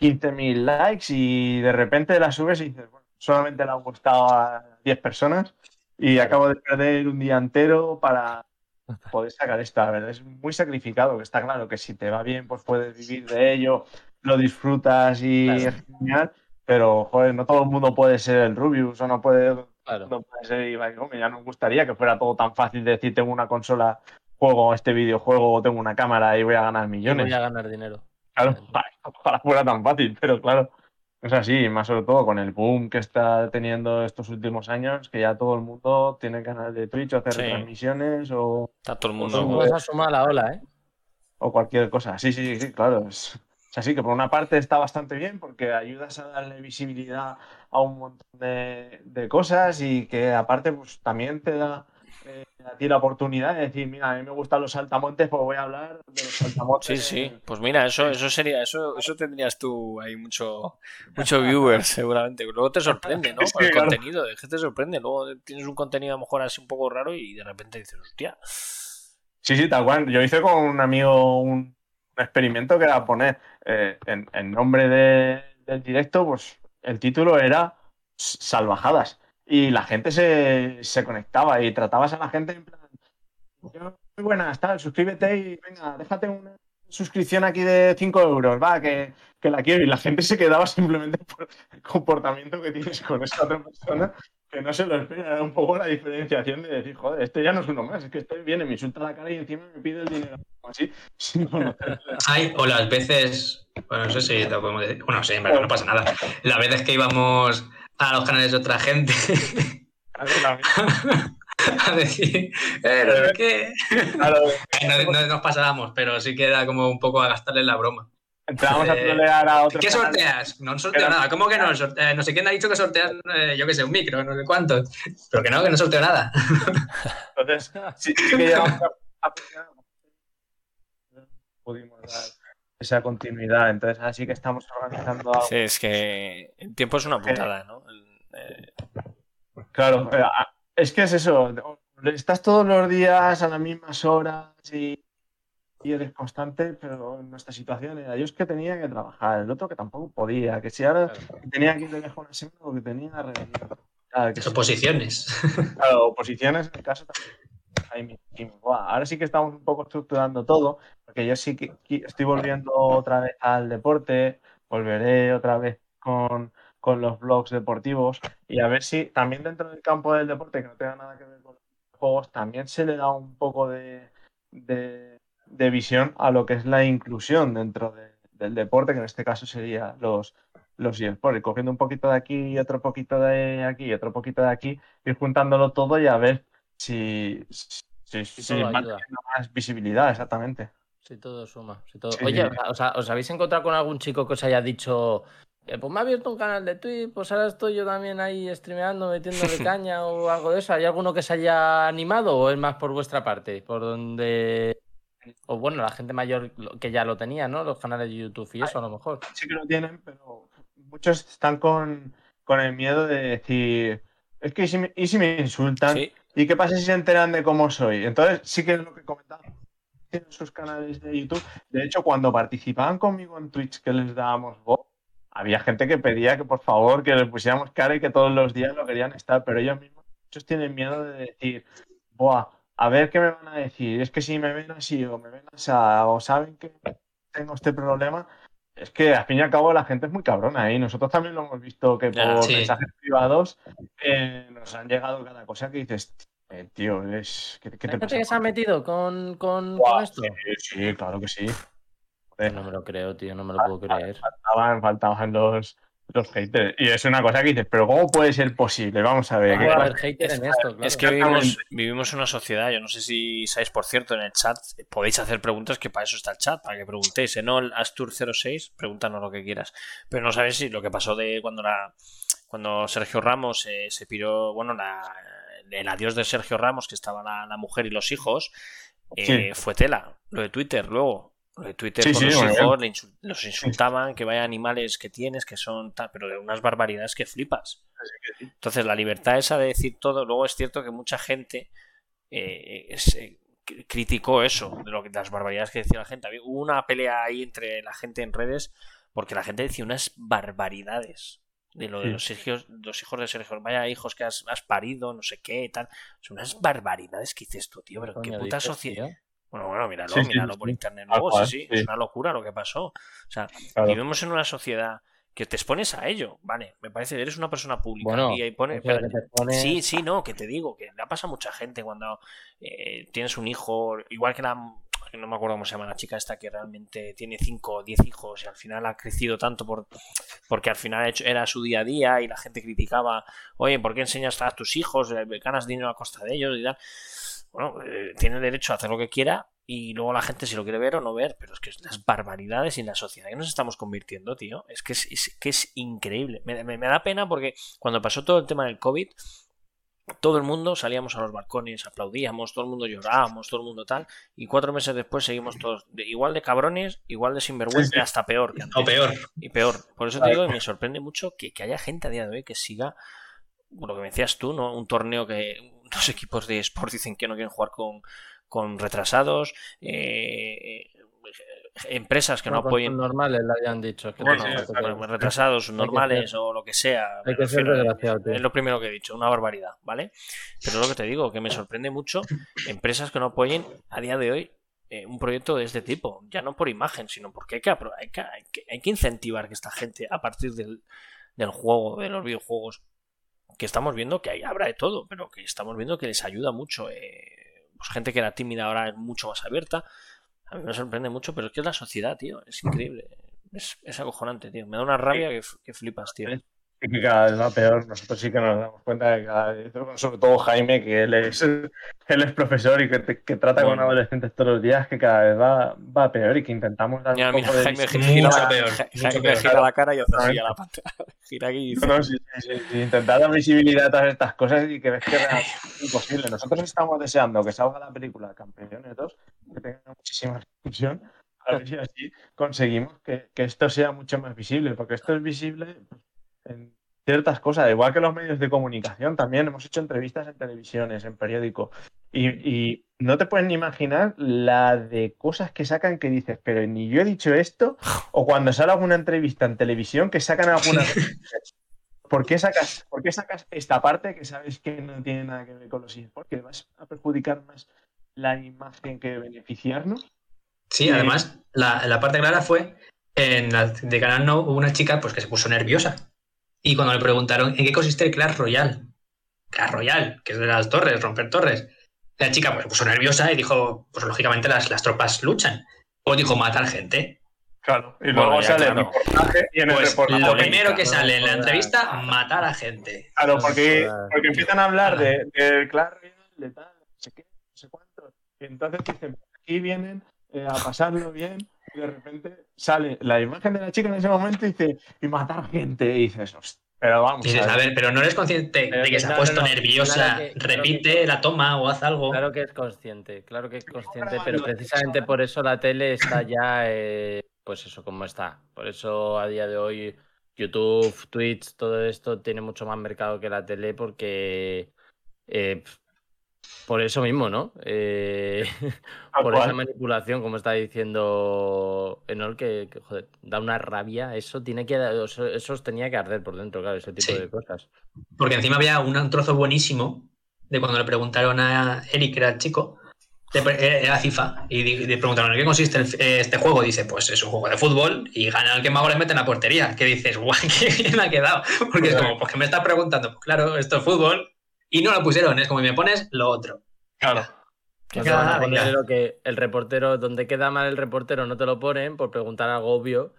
15.000 likes y de repente la subes y dices, bueno, solamente le ha gustado a 10 personas y acabo de perder un día entero para poder sacar esto. La verdad es muy sacrificado, que está claro que si te va bien, pues puedes vivir de ello, lo disfrutas y es genial, pero joder, no todo el mundo puede ser el Rubius o no puede, no puede ser Ibai Ya nos gustaría que fuera todo tan fácil de decir tengo una consola, juego este videojuego o tengo una cámara y voy a ganar millones. voy a ganar dinero. Claro, <laughs> ojalá fuera tan fácil, pero claro, es así, más sobre todo con el boom que está teniendo estos últimos años, que ya todo el mundo tiene canal de Twitch o hacer transmisiones o. Está todo el mundo. O, a sumar la ola, ¿eh? O cualquier cosa. Sí, sí, sí, claro. Es, así que por una parte está bastante bien porque ayudas a darle visibilidad a un montón de, de cosas y que aparte pues también te da eh, a ti la oportunidad de decir, mira, a mí me gustan los saltamontes, pues voy a hablar de los saltamontes. Sí, sí, pues mira, eso, eso sería, eso, eso tendrías tú ahí mucho, mucho viewers, <laughs> seguramente. Luego te sorprende, ¿no? Con el contenido, es que te sorprende. Luego tienes un contenido a lo mejor así un poco raro y de repente dices, hostia. Sí, sí, tal cual. Yo hice con un amigo un, experimento que era poner eh, en, nombre del directo, pues el título era Salvajadas y la gente se, se conectaba y tratabas a la gente en plan, muy buenas, tal, suscríbete y venga, déjate una suscripción aquí de 5 euros, va, que, que, la quiero. Y la gente se quedaba simplemente por el comportamiento que tienes con esa otra persona, que no se lo espera. Era un poco la diferenciación de decir, joder, este ya no es uno más, es que este viene, me insulta la cara y encima me pide el dinero. Así, <laughs> sin Hay, o las veces, bueno, no sé si te podemos decir, bueno, sí, verdad no pasa nada. Las veces que íbamos a los canales de otra gente. a <laughs> decir, pero qué. no, nos pasábamos, pero sí queda como un poco a gastarle la broma. Entramos a eh, trolear a otros. ¿Qué sorteas? No sorteo nada. ¿Cómo que no? Eh, no sé quién ha dicho que sorteas, eh, yo qué sé, un micro, no sé cuánto. Pero que no, que no sorteo nada. Entonces, <laughs> sí, sí que llegamos a, pudimos dar esa continuidad. Entonces, así que estamos organizando algo. Sí, es que el tiempo es una putada, ¿no? Claro, es que es eso. Estás todos los días a las mismas horas y y eres constante, pero en nuestra situación era yo es que tenía que trabajar, el otro que tampoco podía, que si ahora tenía que ir de lejos una semana o que tenía claro, que oposiciones. <laughs> Claro, oposiciones en el caso también. ahora sí que estamos un poco estructurando todo, porque yo sí que estoy volviendo otra vez al deporte, volveré otra vez con, con los blogs deportivos y a ver si también dentro del campo del deporte, que no tenga nada que ver con los juegos, también se le da un poco de de visión a lo que es la inclusión dentro del deporte, que en este caso sería los, los eSports, cogiendo un poquito de aquí y otro poquito de aquí y otro poquito de aquí, ir juntándolo todo y a ver si, si, más visibilidad, exactamente. Sí, todo suma. Oye, ¿os, habéis encontrado con algún chico que os haya dicho, eh, pues me ha abierto un canal de Twitch, pues ahora estoy yo también ahí streameando, metiéndole <laughs> caña o algo de eso? ¿Hay alguno que se haya animado o es más por vuestra parte? Por donde o bueno, la gente mayor que ya lo tenía, ¿no? Los canales de YouTube y eso a lo mejor. Sí que lo tienen, pero muchos están con, el miedo de decir, es que ¿y si me, insultan? ¿Y qué pasa si se enteran de cómo soy? Entonces sí que es lo que comentaba en sus canales de YouTube. De hecho, cuando participaban conmigo en Twitch que les dábamos voz, había gente que pedía que por favor que les pusiéramos cara y que todos los días lo querían estar, pero ellos mismos muchos tienen miedo de decir, Buah, a ver qué me van a decir. Es que si me ven así o me ven así o saben que tengo este problema, es que al fin y al cabo la gente es muy cabrona ¿eh? y nosotros también lo hemos visto que por mensajes privados eh, nos han llegado cada cosa que dices, eh, tío, es ¿qué, te pasa? que se ha metido con, con, esto? Sí, sí, claro que sí. No me lo creo, tío, no me lo puedo creer. Faltaban, faltaban los, los haters. Y es una cosa que dices, pero ¿cómo puede ser posible? Vamos a ver. es, que vivimos, vivimos en una sociedad, yo no sé si sabéis, por cierto, en el chat podéis hacer preguntas, que para eso está el chat, para que preguntéis. En ¿eh? el Astur06, pregúntanos lo que quieras. Pero no sabéis si lo que pasó de cuando la cuando Sergio Ramos eh, se piró, bueno, el adiós de Sergio Ramos, que estaba la, mujer y los hijos, eh, fue tela. Lo de Twitter, luego. Twitter los hijos los insultaban, que vaya animales que tienes, que son tal, pero de unas barbaridades que flipas. Entonces, la libertad esa de decir todo, luego es cierto que mucha gente eh, eh, criticó eso, de lo que las barbaridades que decía la gente. hubo una pelea ahí entre la gente en redes, porque la gente decía unas barbaridades de lo de los hijos, los hijos de Sergio, vaya hijos que has, parido, no sé qué, tal. Son unas barbaridades que dices tú, tío, pero qué puta sociedad. Bueno, bueno, míralo, míralo por internet luego, sí, sí, es una locura lo que pasó. O sea, vivimos en una sociedad que te expones a ello, vale, me parece, eres una persona pública y pone, sí, sí, no, que te digo, que le pasa a mucha gente cuando eh, tienes un hijo, igual que la, no me acuerdo cómo se llama la chica esta que realmente tiene 5 o 10 hijos y al final ha crecido tanto por, porque al final era su día a día y la gente criticaba, oye, ¿por qué enseñas a tus hijos? Ganas dinero a costa de ellos y tal bueno, eh, tiene derecho a hacer lo que quiera y luego la gente si lo quiere ver o no ver, pero es que las barbaridades y la sociedad que nos estamos convirtiendo, tío, es que es, que es increíble. Me, da pena porque cuando pasó todo el tema del COVID, todo el mundo salíamos a los balcones, aplaudíamos, todo el mundo llorábamos, todo el mundo tal, y cuatro meses después seguimos todos igual de cabrones, igual de sinvergüenza, hasta peor. Que O peor. Y peor. Por eso te digo, y me sorprende mucho que, que haya gente a día de hoy que siga, lo que me decías tú, ¿no? Un torneo que los equipos de sport dicen que no quieren jugar con, con retrasados. Eh, empresas que no apoyen. normales le hayan dicho retrasados normales o lo que sea hay que ser es lo primero que he dicho una barbaridad vale pero lo que te digo que me sorprende mucho empresas que no apoyen a día de hoy eh, un proyecto de este tipo ya no por imagen sino porque hay que, hay que, hay que, incentivar que esta gente a partir del, del juego de los videojuegos que estamos viendo que hay, habrá de todo, pero que estamos viendo que les ayuda mucho. Eh, pues gente que era tímida ahora es mucho más abierta. A mí me sorprende mucho, pero es que es la sociedad, tío. Es increíble. Es, es acojonante, tío. Me da una rabia que, que flipas, tío que cada vez va peor. Nosotros sí que nos damos cuenta de que cada vez, sobre todo Jaime, que él es, <laughs> él es profesor y que, que trata con adolescentes todos los días, que cada vez va, va peor y que intentamos dar un poco de Jaime gira, mucho peor. Jaime gira la cara y hace así a la pantalla. <laughs> Gira aquí y dice... no, sí, sí, sí, intentar dar visibilidad a todas estas cosas y que ves que es imposible. Nosotros estamos deseando que salga la película Campeones 2, que tenga muchísima discusión a ver si así conseguimos que, que, esto sea mucho más visible, porque esto es visible pues, en ciertas cosas, igual que los medios de comunicación también, hemos hecho entrevistas en televisiones, en periódico, y, no te puedes ni imaginar la de cosas que sacan que dices, pero ni yo he dicho esto, o cuando sale alguna entrevista en televisión que sacan alguna... <laughs> ¿Por qué, sacas, ¿Por qué sacas esta parte que sabes que no tiene nada que ver con los eSports? ¿Que vas a perjudicar más la imagen que beneficiarnos? Sí, además, la, la, parte clara fue en la de Canal No hubo una chica pues, que se puso nerviosa y cuando le preguntaron en qué consiste el Clash Royale, Clash Royale, que es de las torres, romper torres, la chica pues, se puso nerviosa y dijo, pues lógicamente las, las tropas luchan. O dijo matar gente. Claro, y luego sale el reportaje y en el pues reportaje. Lo primero que sale en la entrevista, matar a gente. Claro, porque, porque empiezan a hablar del de Clash Royale, de tal, no sé qué, no sé cuánto. Y entonces dicen, aquí vienen eh, a pasarlo bien y de repente sale la imagen de la chica en ese momento y dice, y matar gente, y dices, pero vamos. a, ver. pero no eres consciente de que se ha puesto nerviosa, repite la toma o haz algo. Claro que es consciente, claro que es consciente, pero precisamente por eso la tele está ya, eh, pues eso, como está. Por eso a día de hoy YouTube, Twitch, todo esto tiene mucho más mercado que la tele porque eh, por eso mismo, ¿no? Eh, <laughs> por esa manipulación, como está diciendo Enol, que, joder, da una rabia. Eso tiene que eso, os tenía que arder por dentro, claro, ese tipo de cosas. Porque encima había un trozo buenísimo de cuando le preguntaron a Eric, que era el chico, eh, era FIFA, y le preguntaron en qué consiste este juego. Dice, pues es un juego de fútbol y gana el que más goles mete en la portería. Que dices, guau, <laughs> qué bien ha quedado. Porque es como, pues que me estás preguntando, pues claro, esto es fútbol, y no lo pusieron, es como me pones lo otro. Claro. Que el reportero, donde queda mal el reportero, no te lo ponen por preguntar algo obvio.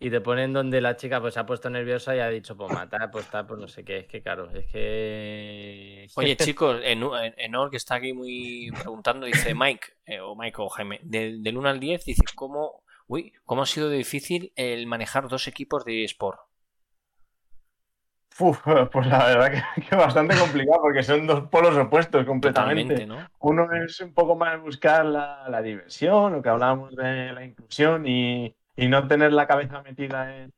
y te ponen donde la chica pues se ha puesto nerviosa y ha dicho, pues matar, pues tal, pues no sé qué. Es que claro, es que. <laughs> Oye, chicos, Enor, que está aquí muy preguntando, dice Mike, eh, o Mike o Jaime, del, del 1 al 10, dice, ¿cómo, uy, ¿cómo ha sido difícil el manejar dos equipos de sport? Uf, pues la verdad que, <laughs> es bastante complicado porque son dos polos opuestos completamente. Uno es un poco más buscar la, la diversión, lo que hablábamos de la inclusión y, y no tener la cabeza metida en,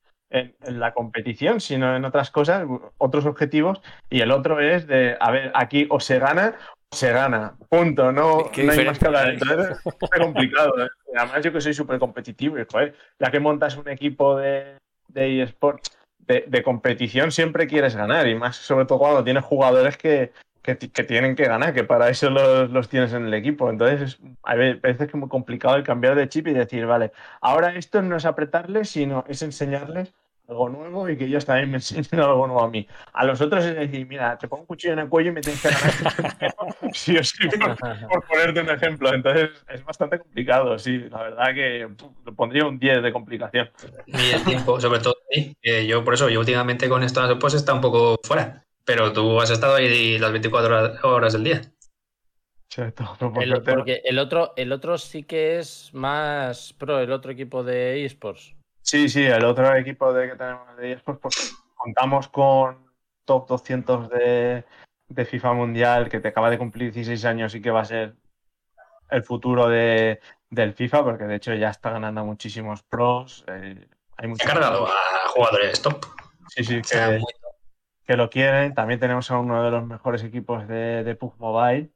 la competición, sino en otras cosas, otros objetivos. Y el otro es de, a ver, aquí o se gana o se gana. Punto. No, no hay más que hablar. Entonces es complicado. ¿eh? Además, yo que soy súper competitivo y, joder, ya que montas un equipo de, de eSports de, competición, siempre quieres ganar. Y más, sobre todo cuando tienes jugadores que, que, tienen que ganar, que para eso los, tienes en el equipo. Entonces, a veces que es muy complicado el cambiar de chip y decir, vale, ahora esto no es apretarles, sino es enseñarles algo nuevo y que ellos también me enseñen <laughs> algo nuevo a mí. A los otros es decir, mira, te pongo un cuchillo en el cuello y me tienes que ganar <laughs> sí o sí, por, ponerte un ejemplo. Entonces, es bastante complicado, sí. La verdad que lo pondría un 10 de complicación. Y el tiempo, sobre todo, sí. yo por eso, yo últimamente con esto pues está un poco fuera. Pero tú has estado ahí las 24 horas, del día. el, porque el otro, el otro sí que es más pro, el otro equipo de esports. Sí, sí, el otro equipo de que tenemos de esports, pues contamos con top 200 de, FIFA Mundial que te acaba de cumplir 16 años y que va a ser el futuro de, del FIFA, porque de hecho ya está ganando muchísimos pros. Eh, hay Ha cargado a jugadores top. Sí, sí, que, que lo quieren. También tenemos a uno de los mejores equipos de, de PUG Mobile.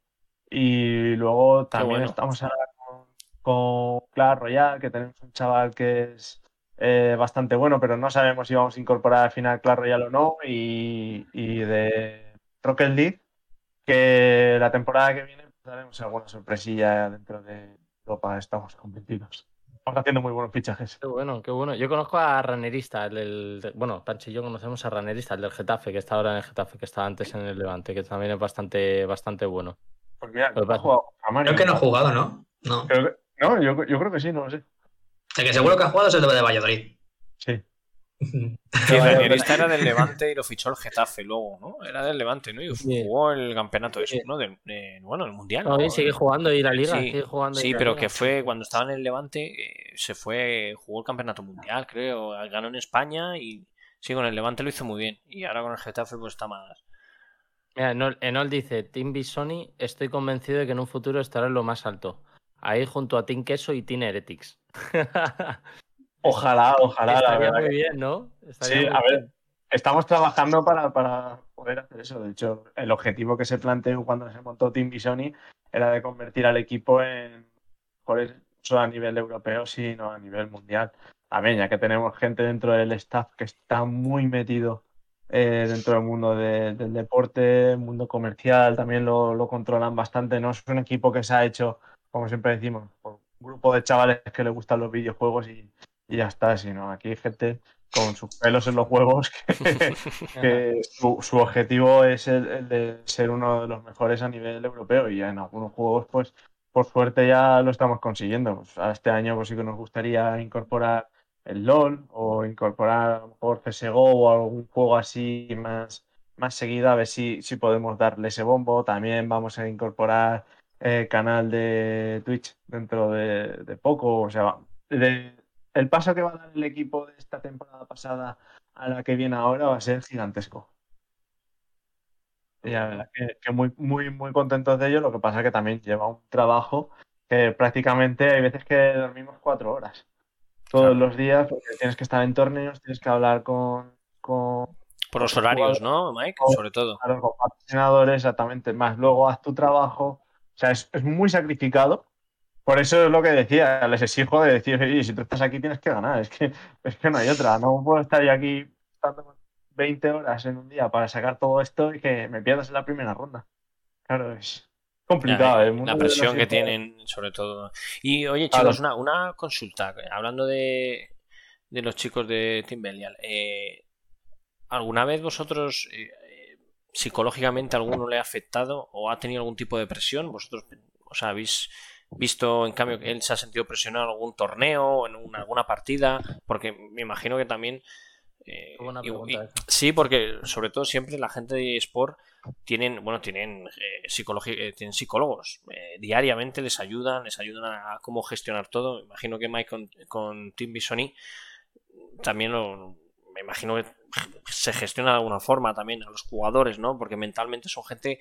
Y luego también estamos ahora con, con Clash Royale, que tenemos un chaval que es eh, bastante bueno, pero no sabemos si vamos a incorporar al final Clash Royale o no. Y, de Rocket League, que la temporada que viene pues, daremos alguna sorpresilla dentro de Europa. Estamos competidos estamos haciendo muy buenos fichajes. Qué bueno, qué bueno. Yo conozco a Ranerista, el, bueno, Pancho y yo conocemos a Ranerista, el del Getafe, que está ahora en el Getafe, que estaba antes en el Levante, que también es bastante, bastante bueno. Pues mira, creo que no ha jugado, ¿no? No, no yo, creo que sí, no lo sé. El que seguro que ha jugado es el de Valladolid. Sí. <laughs> Sí, Ranierista era del <laughs> Levante y lo fichó el Getafe luego, ¿no? Era del Levante, ¿no? Y jugó el campeonato eso, ¿no? bueno, el Mundial. ¿no? sigue jugando y la Liga. Sí, jugando sí pero que fue cuando estaba en el Levante, eh, se fue, jugó el campeonato mundial, creo. Ganó en España y sí, con el Levante lo hizo muy bien. Y ahora con el Getafe, pues está más. Mira, Enol, dice: Team Bisoni, estoy convencido de que en un futuro estará en lo más alto. Ahí junto a Team Queso y Team Heretics. <laughs> Ojalá, ojalá. Estaría muy bien, ¿no? sí, a ver, estamos trabajando para, poder hacer eso. De hecho, el objetivo que se planteó cuando se montó Team Bisoni era de convertir al equipo en mejores solo a nivel europeo, sino a nivel mundial. También, ya que tenemos gente dentro del staff que está muy metido eh, dentro del mundo del deporte, mundo comercial, también lo, lo, controlan bastante. No es un equipo que se ha hecho, como siempre decimos, por grupo de chavales que les gustan los videojuegos y, y ya está, sino aquí hay gente con sus pelos en los huevos que, <laughs> su, objetivo es el, de ser uno de los mejores a nivel europeo y en algunos juegos pues por suerte ya lo estamos consiguiendo. Pues, este año pues sí que nos gustaría incorporar el LOL o incorporar a lo mejor CSGO o algún juego así más, más seguido a ver si, si podemos darle ese bombo. También vamos a incorporar el canal de Twitch dentro de, de poco, o sea, de, el paso que va a dar el equipo de esta temporada pasada a la que viene ahora va a ser gigantesco. Y la verdad que, muy, muy, muy contentos de ello. Lo que pasa es que también lleva un trabajo que prácticamente hay veces que dormimos cuatro horas. Todos los días, porque tienes que estar en torneos, tienes que hablar con. con Por los horarios, ¿no, Mike? Sobre todo. Claro, con patrocinadores, exactamente. Más luego haz tu trabajo. O sea, es, es muy sacrificado por eso es lo que decía, les exijo de decir, si tú estás aquí tienes que ganar, es que, es que no hay otra, no puedo estar yo aquí 20 horas en un día para sacar todo esto y que me pierdas en la primera ronda. Claro, es complicado. Eh, la presión que tienen, sobre todo. Y oye, chicos, una, consulta, hablando de, los chicos de Team Belial, eh, ¿alguna vez vosotros... Eh, psicológicamente alguno le ha afectado o ha tenido algún tipo de presión? ¿Vosotros o sea, habéis visto en cambio que él se ha sentido presionado en algún torneo, o en alguna partida, porque me imagino que también... Eh, sí, porque sobre todo siempre la gente de eSport tienen, bueno, tienen, eh, eh tienen psicólogos. Eh, diariamente les ayudan, les ayudan a, cómo gestionar todo. Me imagino que Mike con, con Team Bisoni también lo, imagino que se gestiona de alguna forma también a los jugadores, ¿no? Porque mentalmente son gente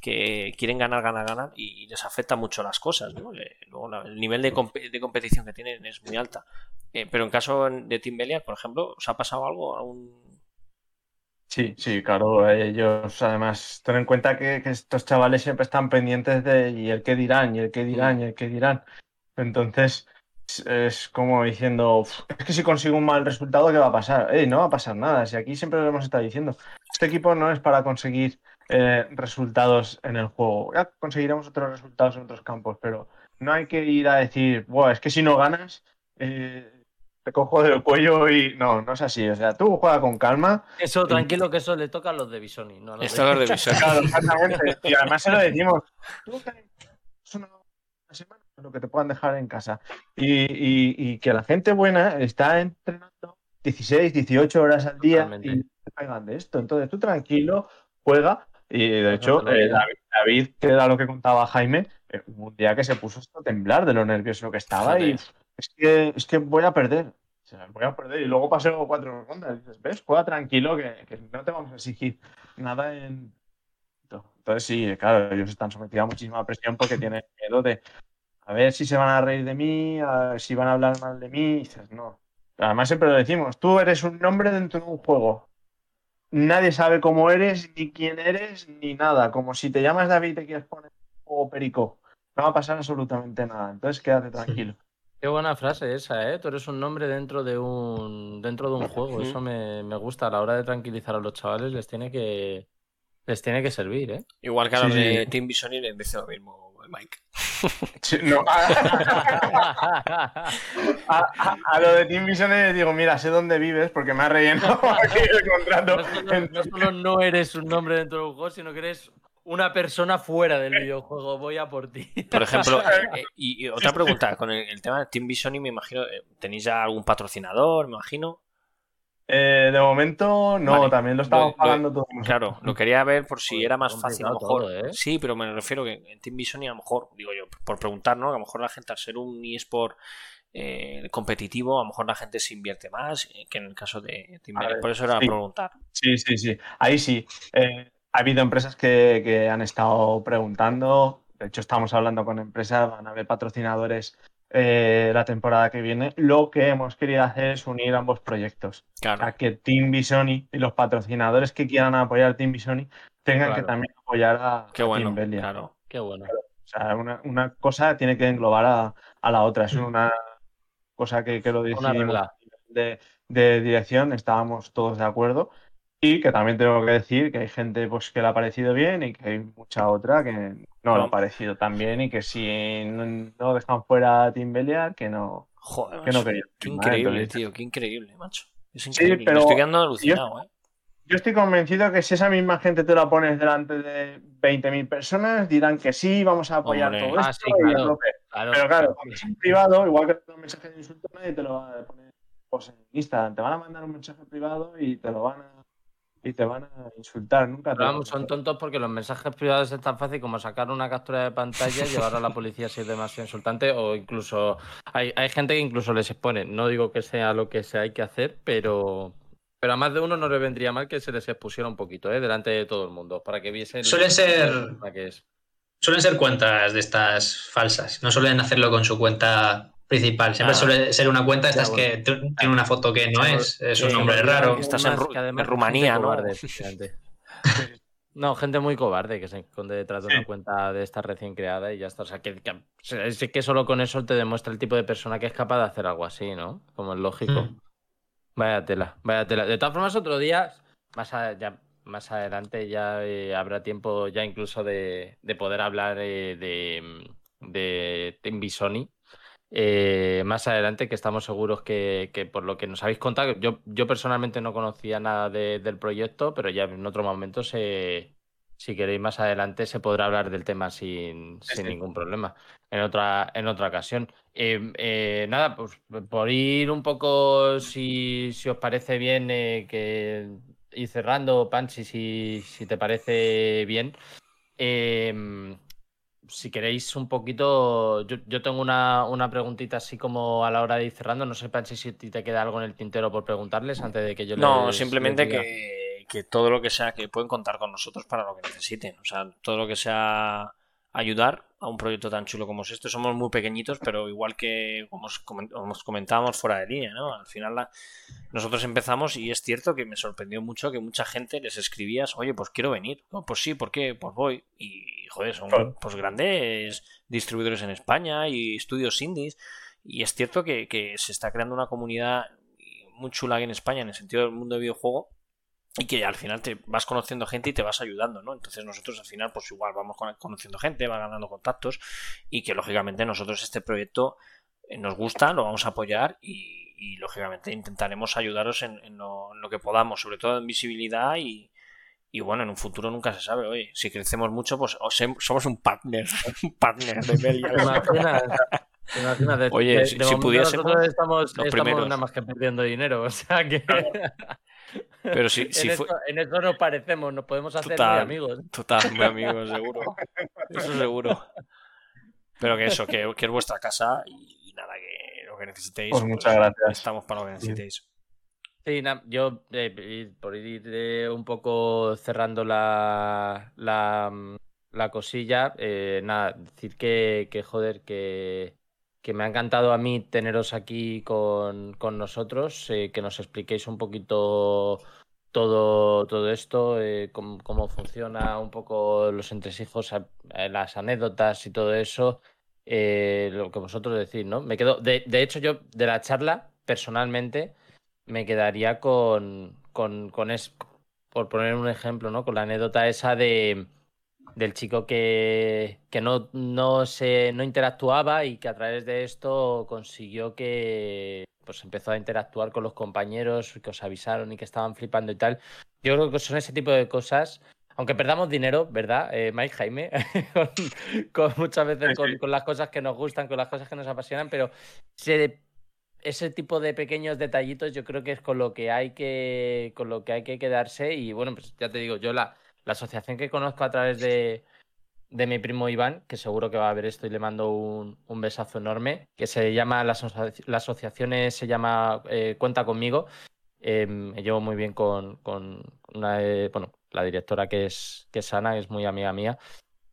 que quieren ganar, ganar, ganar y les afecta mucho las cosas, ¿no? Eh, luego el nivel de, competición que tienen es muy alta. pero en caso de Team Belial, por ejemplo, ¿os ha pasado algo? ¿Algún Sí, sí, claro. Ellos, además, ten en cuenta que, estos chavales siempre están pendientes de y el qué dirán, y el qué dirán, y el qué dirán. Entonces, es, como diciendo, es que si consigo un mal resultado, ¿qué va a pasar? no va a pasar nada. Si aquí siempre lo hemos estado diciendo, este equipo no es para conseguir eh, resultados en el juego. Ya conseguiremos otros resultados en otros campos, pero no hay que ir a decir, bueno, es que si no ganas, eh, te cojo del cuello y no, no es así. O sea, tú juega con calma. Eso, tranquilo, que eso le toca a los de Bisoni. No Esto a los de Bisoni. Claro, exactamente. Y además se lo decimos. Tú una, semana lo que te puedan dejar en casa. Y, que la gente buena está entrenando 16, 18 horas al día y te pegan de esto. Entonces tú tranquilo, juega. Y de hecho, eh, David, que era lo que contaba Jaime, eh, un día que se puso a temblar de lo nervioso que estaba y es que, es que voy a perder. O sea, voy a perder y luego paseo cuatro rondas. dices, ¿ves? Juega tranquilo que, no te vamos a exigir nada en. Entonces, sí, claro, ellos están sometidos a muchísima presión porque tienen miedo de a ver si se van a reír de mí, a si van a hablar mal de mí. Y dices, no. Además, siempre lo decimos, tú eres un nombre dentro de un juego. Nadie sabe cómo eres, ni quién eres, ni nada. Como si te llamas David y te quieres poner o Perico. No va a pasar absolutamente nada. Entonces, quédate tranquilo. Qué buena frase esa, ¿eh? Tú eres un nombre dentro de un dentro de un juego. Eso me, gusta. A la hora de tranquilizar a los chavales les tiene que les tiene que servir, ¿eh? Igual que a los de Team Vision y les dice lo mismo, Mike. no. <laughs> A, lo de Team Vision les digo, mira, sé dónde vives porque me ha rellenado <laughs> aquí el contrato. no solo no eres un nombre dentro de un juego, sino que eres una persona fuera del videojuego, voy a por ti. Por ejemplo, <laughs> eh, y, otra pregunta, con el, tema de Team Vision, y me imagino, eh, ¿tenéis ya algún patrocinador, me imagino? Eh, de momento no, también lo estamos pagando todo. Claro, lo quería ver por si era más fácil a lo mejor. Sí, pero me refiero que en Team Vision y a lo mejor, digo yo, por preguntar, ¿no? a lo mejor la gente al ser un eSport competitivo, a lo mejor la gente se invierte más que en el caso de Team Vision. Por eso era preguntar. Sí, sí, sí. Ahí sí ha habido empresas que, han estado preguntando, de hecho estamos hablando con empresas, van a haber patrocinadores eh, la temporada que viene. Lo que hemos querido hacer es unir ambos proyectos. A que Team Bisoni y los patrocinadores que quieran apoyar a Team Bisoni tengan que también apoyar a, Qué bueno, Team Belia. Claro, qué bueno. O sea, una, cosa tiene que englobar a, la otra. Es mm. una cosa que, que lo decidimos de, de dirección, estábamos todos de acuerdo y que también tengo que decir que hay gente pues, que le ha parecido bien y que hay mucha otra que no, le ha parecido tan bien y que si no, dejan fuera a Tim que no, Joder, que no Qué increíble, tío, qué increíble, macho. Es increíble. pero estoy quedando alucinado, yo, ¿eh? Yo estoy convencido que si esa misma gente te la pones delante de 20.000 personas, dirán que sí, vamos a apoyar todo ah, esto. claro, Pero claro, cuando es en privado, igual que un mensaje de insulto, nadie te lo va a poner pues, en Instagram. Te van a mandar un mensaje privado y te lo van a y te van a insultar. Nunca te vamos, son tontos porque los mensajes privados es tan fácil como sacar una captura de pantalla, llevar a la policía si es demasiado insultante o incluso hay, hay gente que incluso les expone. No digo que sea lo que se hay que hacer, pero pero a más de uno no le vendría mal que se les expusiera un poquito, ¿eh? delante de todo el mundo, para que viesen. Suele ser. Suelen ser cuentas de estas falsas. No suelen hacerlo con su cuenta principal. Siempre suele ser una cuenta estas que tiene una foto que no es, es un nombre raro. Estás en, Rumanía, ¿no? <laughs> no, gente muy cobarde que se esconde detrás de una cuenta de esta recién creada y ya está. O sea, que, que, que, solo con eso te demuestra el tipo de persona que es capaz de hacer algo así, ¿no? Como es lógico. Mm. Vaya tela, vaya tela. De todas formas, otro día, más, ya, más adelante ya eh, habrá tiempo ya incluso de, de poder hablar eh, de, de Team Bisoni eh, más adelante, que estamos seguros que, por lo que nos habéis contado, yo, yo personalmente no conocía nada del proyecto, pero ya en otro momento se, si queréis más adelante se podrá hablar del tema sin, sin ningún problema en otra, en otra ocasión. Em, eh, nada, pues por ir un poco, si, si os parece bien, eh, que ir cerrando, Panchi, si, si te parece bien. Si queréis un poquito, yo, tengo una, una, preguntita así como a la hora de ir cerrando. No sé, Panchi, si te queda algo en el tintero por preguntarles antes de que yo No, simplemente que, que, todo lo que sea, que pueden contar con nosotros para lo que necesiten. O sea, todo lo que sea ayudar a un proyecto tan chulo como es este. Somos muy pequeñitos, pero igual que como os comentábamos fuera de línea, ¿no? Al final nosotros empezamos y es cierto que me sorprendió mucho que mucha gente les escribías, oye, pues quiero venir. pues sí, ¿por qué? Pues voy. Y, joder, son pues grandes distribuidores en España y estudios indies. Y es cierto que, que se está creando una comunidad muy chula aquí en España en el sentido del mundo de videojuego y que al final te vas conociendo gente y te vas ayudando, ¿no? Entonces nosotros al final pues igual vamos conociendo gente, va ganando contactos y que lógicamente nosotros este proyecto eh, nos gusta, lo vamos a apoyar y, lógicamente intentaremos ayudaros en, lo, que podamos, sobre todo en visibilidad y, bueno, en un futuro nunca se sabe, oye, si crecemos mucho pues somos un partner, <laughs> un partner de Belia. Oye, si, pudiésemos. Estamos, estamos nada más que perdiendo dinero, o sea que. <laughs> Pero si, en, esto, en, esto, nos parecemos, nos podemos hacer muy amigos. Total, muy <laughs> amigos, seguro. Eso seguro. Pero que eso, que, que es vuestra casa y, nada, que lo que necesitéis. Pues, pues muchas gracias. Estamos para lo que necesitéis. Sí, yo eh, por ir eh, un poco cerrando la, la, la cosilla, eh, nada, decir que, que joder, que, que me ha encantado a mí teneros aquí con, nosotros, eh, que nos expliquéis un poquito todo, todo esto, eh, cómo, funciona un poco los entresijos, eh, las anécdotas y todo eso, lo que vosotros decís, ¿no? Me quedo, de, de, hecho, yo de la charla, personalmente, me quedaría con, con, con es, por poner un ejemplo, ¿no? Con la anécdota esa de del chico que, que no, no, se, no interactuaba y que a través de esto consiguió que pues empezó a interactuar con los compañeros que os avisaron y que estaban flipando y tal. Yo creo que son ese tipo de cosas, aunque perdamos dinero, ¿verdad, eh, Mike Jaime? <laughs> con, muchas veces con, las cosas que nos gustan, con las cosas que nos apasionan, pero ese tipo de pequeños detallitos yo creo que es con lo que hay que, con lo que, hay que quedarse y bueno, pues ya te digo, yo la la asociación que conozco a través de, mi primo Iván, que seguro que va a ver esto y le mando un, besazo enorme, que se llama, la, asociación se llama eh, Cuenta conmigo. Em, llevo muy bien con, una, bueno, la directora que es, que es Ana, es muy amiga mía.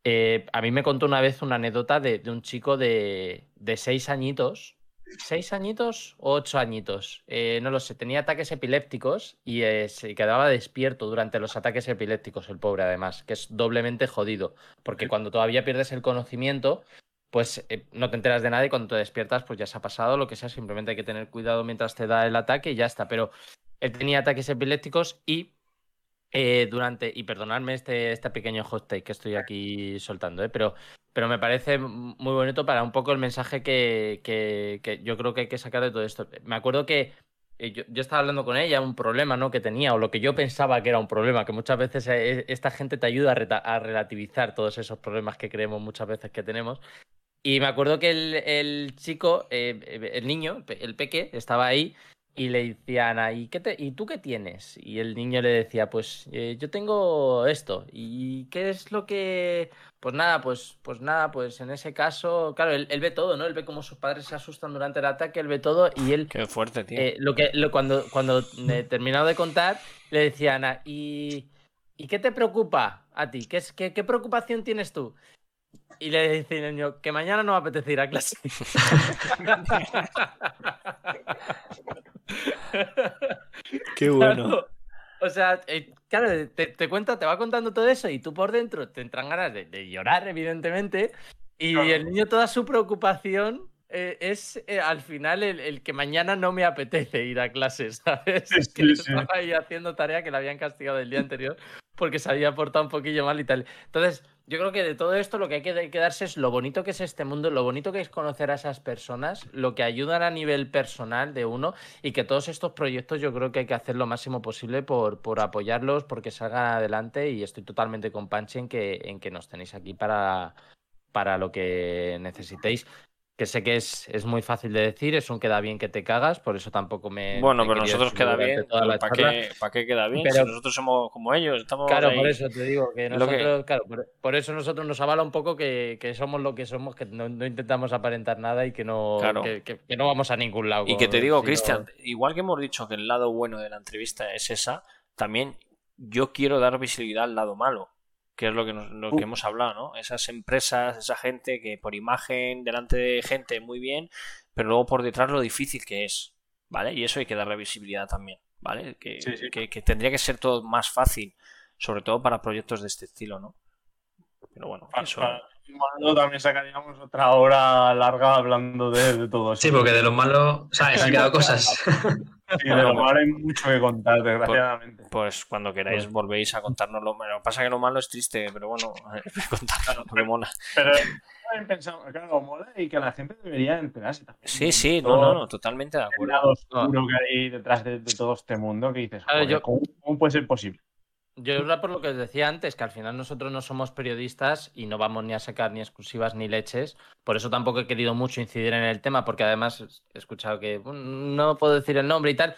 Eh, a mí me contó una vez una anécdota de, un chico de, de seis añitos seis añitos o ocho añitos, eh, no lo sé, tenía ataques epilépticos y eh, se quedaba despierto durante los ataques epilépticos, el pobre además, que es doblemente jodido, porque cuando todavía pierdes el conocimiento, pues eh, no te enteras de nada y cuando te despiertas, pues ya se ha pasado, lo que sea, simplemente hay que tener cuidado mientras te da el ataque y ya está, pero él tenía ataques epilépticos y durante, y perdonadme este, este pequeño hot take que estoy aquí soltando, pero pero me parece muy bonito para un poco el mensaje que, que, yo creo que hay que sacar de todo esto. Me acuerdo que eh, yo, estaba hablando con ella, un problema ¿no? que tenía, o lo que yo pensaba que era un problema, que muchas veces eh, esta gente te ayuda a, relativizar todos esos problemas que creemos muchas veces que tenemos. Y me acuerdo que el, chico, eh, el niño, el peque, estaba ahí y le decían, ¿y, qué te, ¿y tú qué tienes? Y el niño le decía, pues yo tengo esto. ¿Y qué es lo que...? Pues nada, pues, pues nada, pues en ese caso, claro, él, ve todo, ¿no? Él ve cómo sus padres se asustan durante el ataque, él ve todo y él... Qué fuerte, tío. Eh, lo que, lo, cuando cuando he terminado de contar, le decía Ana, ¿y, ¿y qué te preocupa a ti? ¿Qué, es, qué, qué preocupación tienes tú? Y le dice el niño, que mañana no me apetece ir a clase. <laughs> <laughs> Qué bueno. O sea, eh, claro, te, te, cuenta, te va contando todo eso y tú por dentro te entran ganas de, llorar, evidentemente. Y el niño, toda su preocupación eh, es eh, al final el, que mañana no me apetece ir a clases, <laughs> ¿sabes? es que estaba ahí haciendo tarea que le habían castigado el día anterior porque se había portado un poquillo mal y tal. Entonces, yo creo que de todo esto lo que hay que quedarse es lo bonito que es este mundo, lo bonito que es conocer a esas personas, lo que ayudan a nivel personal de uno y que todos estos proyectos yo creo que hay que hacer lo máximo posible por, por apoyarlos, porque salgan adelante y estoy totalmente con Panchi en que, en que nos tenéis aquí para, para lo que necesitéis que sé que es, es muy fácil de decir, es un queda bien que te cagas, por eso tampoco me. Bueno, pero nosotros queda bien. ¿Para qué, ¿Para qué, queda bien? si nosotros somos como ellos, estamos. Claro, por eso te digo que nosotros, claro, por, eso nosotros nos avala un poco que, que somos lo que somos, que no, intentamos aparentar nada y que no, que, no vamos a ningún lado. Y que te digo, Cristian, igual que hemos dicho que el lado bueno de la entrevista es esa, también yo quiero dar visibilidad al lado malo que es lo que, lo que uh. hemos hablado, ¿no? Esas empresas, esa gente que por imagen, delante de gente, muy bien, pero luego por detrás lo difícil que es, ¿vale? Y eso hay que darle visibilidad también, ¿vale? Que, que, tendría que ser todo más fácil, sobre todo para proyectos de este estilo, ¿no? Pero bueno, eso... Malo también sacaríamos otra hora larga hablando de, todo eso. Sí, porque de los malos, ¿sabes? Han quedado cosas. <laughs> Sí, de lo malo hay mucho que contar, desgraciadamente. Pues, pues cuando queráis pues volvéis a contarnos lo malo. Pasa que lo malo es triste, pero bueno, <laughs> contarlo porque mola. Pero también pensamos, claro, mola y que la gente debería enterarse también. Sí, sí, no, no, no, totalmente de acuerdo. El oscuro que hay detrás de, todo este mundo que dices, ¿cómo puede ser posible? Yo era por lo que os decía antes, que al final nosotros no somos periodistas y no vamos ni a sacar ni exclusivas ni leches. Por eso tampoco he querido mucho incidir en el tema, porque además he escuchado que no puedo decir el nombre y tal.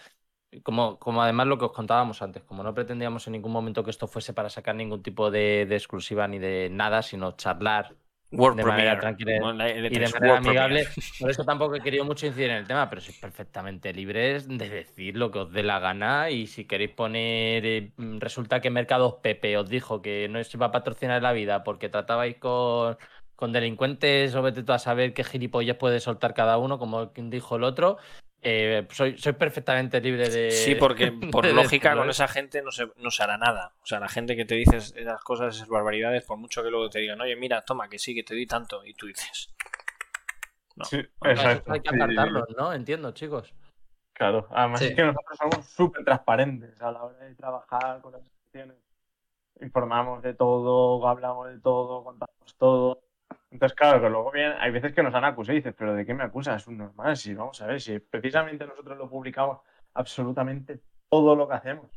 Como, como además lo que os contábamos antes, como no pretendíamos en ningún momento que esto fuese para sacar ningún tipo de exclusiva ni de nada, sino charlar de manera tranquila y de manera amigable. Por eso tampoco he querido mucho incidir en el tema, pero sois perfectamente libres de decir lo que os dé la gana y si queréis poner, eh, resulta que Mercados Pepe os dijo que no os iba a patrocinar la vida porque tratabais con, con delincuentes o vete tú a saber qué gilipollas puede soltar cada uno, como dijo el otro, eh, soy, soy perfectamente libre de. Sí, porque <laughs> por lógica con esa gente no se, no se hará nada. O sea, la gente que te dice esas cosas, esas barbaridades, por mucho que luego te digan, oye, mira, toma, que sí, que te di tanto, y tú dices. No. Sí, exacto. Hay que apartarlos, ¿no? Entiendo, chicos. Claro, además es que nosotros somos súper transparentes a la hora de trabajar con las instituciones. Informamos de todo, hablamos de todo, contamos todo. Entonces, claro, que luego bien, hay veces que nos han acusado y dices, pero ¿de qué me acusas? Es un normal. Si vamos a ver, si precisamente nosotros lo publicamos absolutamente todo lo que hacemos.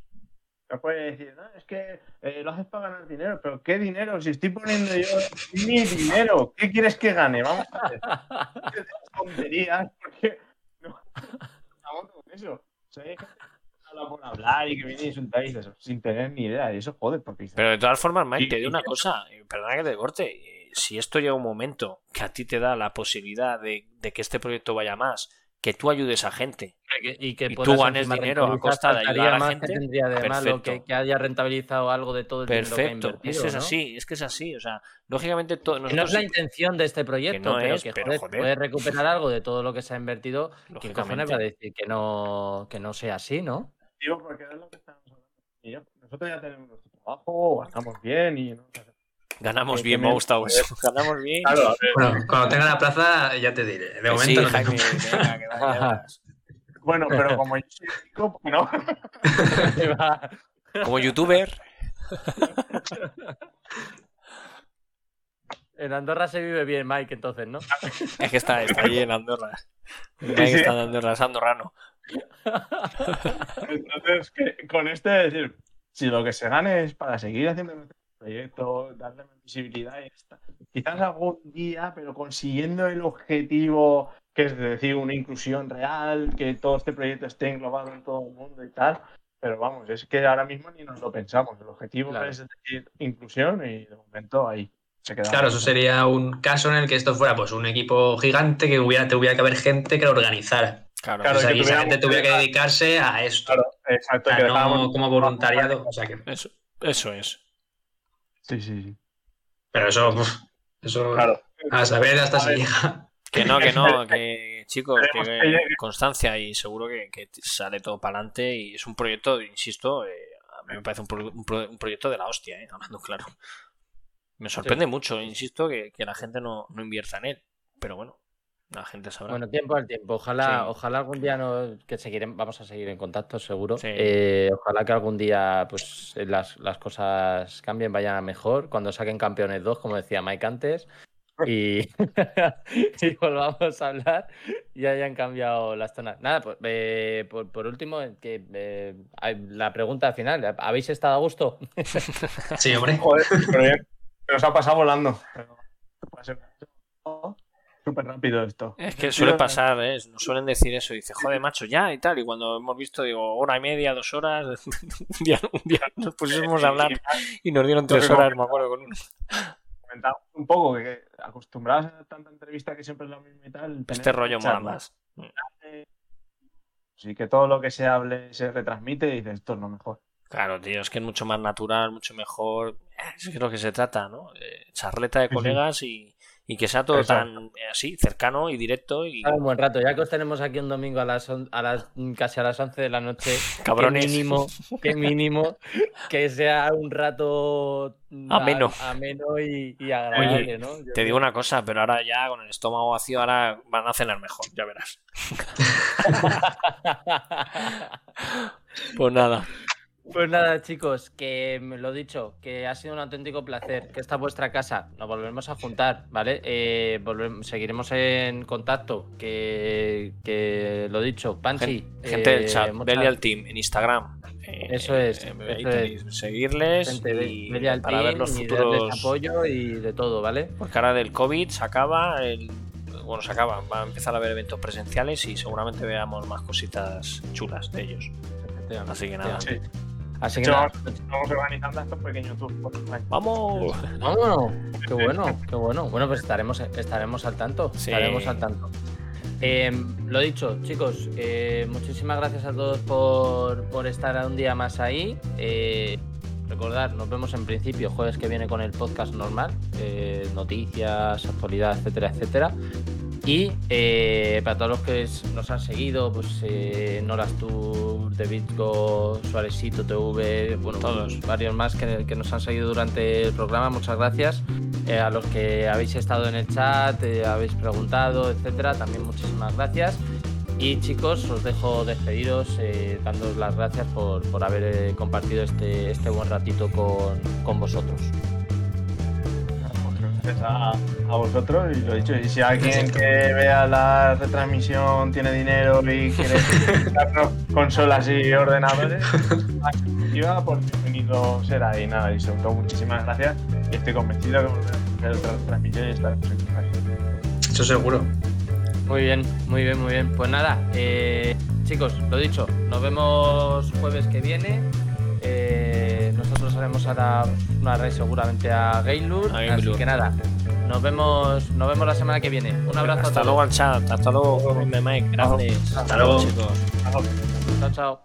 No puede decir, no, es que eh, lo haces para ganar dinero, pero ¿qué dinero? Si estoy poniendo yo mi dinero, ¿qué quieres que gane? Vamos a ver. <laughs> tonterías, porque no estamos con eso. O sea, hay gente que habla por hablar y que viene y insultar sin tener ni idea. Y eso jode, porque. Pero de todas formas, Mike, te digo una cosa, perdona que te corte si esto llega un momento que a ti te da la posibilidad de, que este proyecto vaya más, que tú ayudes a gente y que tú ganes dinero a costa de ayudar a la gente. Que tendría de malo que, haya rentabilizado algo de todo el Perfecto, que es así, es que es así. O sea, lógicamente todo, No es la intención de este proyecto, pero que puede recuperar algo de todo lo que se ha invertido. ¿Quién cojones va a decir que no, que no sea así, no? Digo, porque es lo que estamos hablando. nosotros ya tenemos nuestro trabajo, estamos bien y no Ganamos bien, me ha gustado eso. Ganamos bien. bueno, cuando tenga la plaza ya te diré. De momento no Jaime, venga, que vaya. <laughs> Bueno, pero como chico, ¿no? como youtuber. <laughs> En Andorra se vive bien, Mike, entonces, ¿no? <laughs> Es que está, está ahí en Andorra. Mike está en Andorra, es andorrano. Entonces, que, con esto es decir, si lo que se gane es para seguir haciendo proyecto, darle visibilidad y está. Quizás algún día, pero consiguiendo el objetivo, que es decir, una inclusión real, que todo este proyecto esté englobado en todo el mundo y tal. Pero vamos, es que ahora mismo ni nos lo pensamos. El objetivo es decir inclusión y de momento ahí. Se queda claro, eso sería un caso en el que esto fuera pues un equipo gigante que hubiera, tuviera que haber gente que lo organizara. Claro, o sea, que esa gente tuviera que dedicarse a esto. Claro, exacto. no como voluntariado. O sea que... eso, eso es. Sí, sí, sí. Pero eso, eso claro. a saber hasta si llega. Que no, que no, <laughs> que chicos, que, constancia y seguro que, sale todo para adelante y es un proyecto, insisto, eh, a mí me parece un, proyecto de la hostia, eh, hablando claro. Me sorprende mucho, insisto, que, la gente no, no invierta en él, pero bueno, La gente sabrá. Bueno, tiempo al tiempo. Ojalá, Sí. ojalá algún día no, que seguiremos, vamos a seguir en contacto, seguro. Sí. Eh, ojalá que algún día pues las, las cosas cambien, vayan a mejor. Cuando saquen campeones 2, como decía Mike antes. Y, <laughs> y volvamos a hablar y hayan cambiado las zonas. Nada, pues, eh, por, por último, que eh, hay- la pregunta final. ¿Habéis estado a gusto? Sí, hombre. Joder, pero. Se nos ha pasado volando. Pero ser Súper rápido esto. Es que suele pasar, ¿eh? nos suelen decir eso. Dice, joder, macho, ya y tal. Y cuando hemos visto, digo, hora y media, dos horas. <laughs> un, día, un día nos pusimos a hablar y nos dieron tres horas, me acuerdo con uno. Comentamos un poco que acostumbrados a tanta entrevista que siempre es lo mismo y tal. Este rollo mola más. Sí, que todo lo que se hable se retransmite y dices, esto es lo mejor. Claro, tío, es que es mucho más natural, mucho mejor. Es que lo que se trata, ¿no? Eh, charleta de Sí, sí. Y, que sea todo Exacto. tan eh, así, cercano y directo y Un buen rato, ya que os tenemos aquí un domingo a las, on- a las casi a las 11 de la noche, <laughs> Cabrones. que mínimo, que mínimo que sea un rato <laughs> Ameno. a- ameno y, y agradable, ¿no? Yo te creo. digo una cosa, pero ahora ya con el estómago vacío, ahora van a cenar mejor, ya verás. <laughs> Pues nada, Pues nada, chicos, que lo dicho, que ha sido un auténtico placer, que esta es vuestra casa, nos volvemos a juntar, ¿vale? Eh, volvem- seguiremos en contacto, que, que lo dicho, Panchi. Gen- gente del eh, chat, muchas- Belial Team en Instagram. Eh, Eso es, eh, eso es. seguirles gente, y al para ver los y futuros. apoyo y de todo, ¿vale? Porque ahora del COVID se acaba, el, bueno, se acaba, va a empezar a haber eventos presenciales y seguramente veamos más cositas chulas de ellos. Así que nada, Sí. Así que nada, vamos, vamos organizando estos pequeños tours. ¡vamos! vámonos. Qué bueno, qué bueno. Bueno, pues estaremos, estaremos al tanto. Sí. Estaremos al tanto. Eh, lo dicho, chicos, eh, muchísimas gracias a todos por, por estar un día más ahí. Eh, recordad, nos vemos en principio jueves que viene con el podcast normal, eh, noticias, actualidad, etcétera, etcétera. Y eh, para todos los que nos han seguido, pues eh, Noras Tour, The Bitco, Suárezito TV, bueno, Todos. varios más que, que nos han seguido durante el programa, muchas gracias. Eh, a los que habéis estado en el chat, eh, habéis preguntado, etcétera, también muchísimas gracias. Y chicos, os dejo despediros, dándoos las gracias por, por haber compartido este, este buen ratito con, con vosotros. Gracias a, a vosotros y lo dicho. Y si alguien que vea la retransmisión tiene dinero y quiere <laughs> comprarnos consolas y ordenadores, activa, por bienvenido será. Y nada, y sobre todo muchísimas gracias. Y estoy convencido que volveremos a hacer otra transmisión y estaremos aquí. Eso seguro. Muy bien, muy bien, muy bien. Pues nada, eh, chicos, lo dicho, nos vemos jueves que viene. Eh, nosotros haremos ahora una red seguramente a Gaylord. A Así que nada, nos vemos, nos vemos la semana que viene. Un abrazo Hasta a luego todos. al chat, hasta luego, Mike, gracias. Hasta luego. chicos. Chao, chao.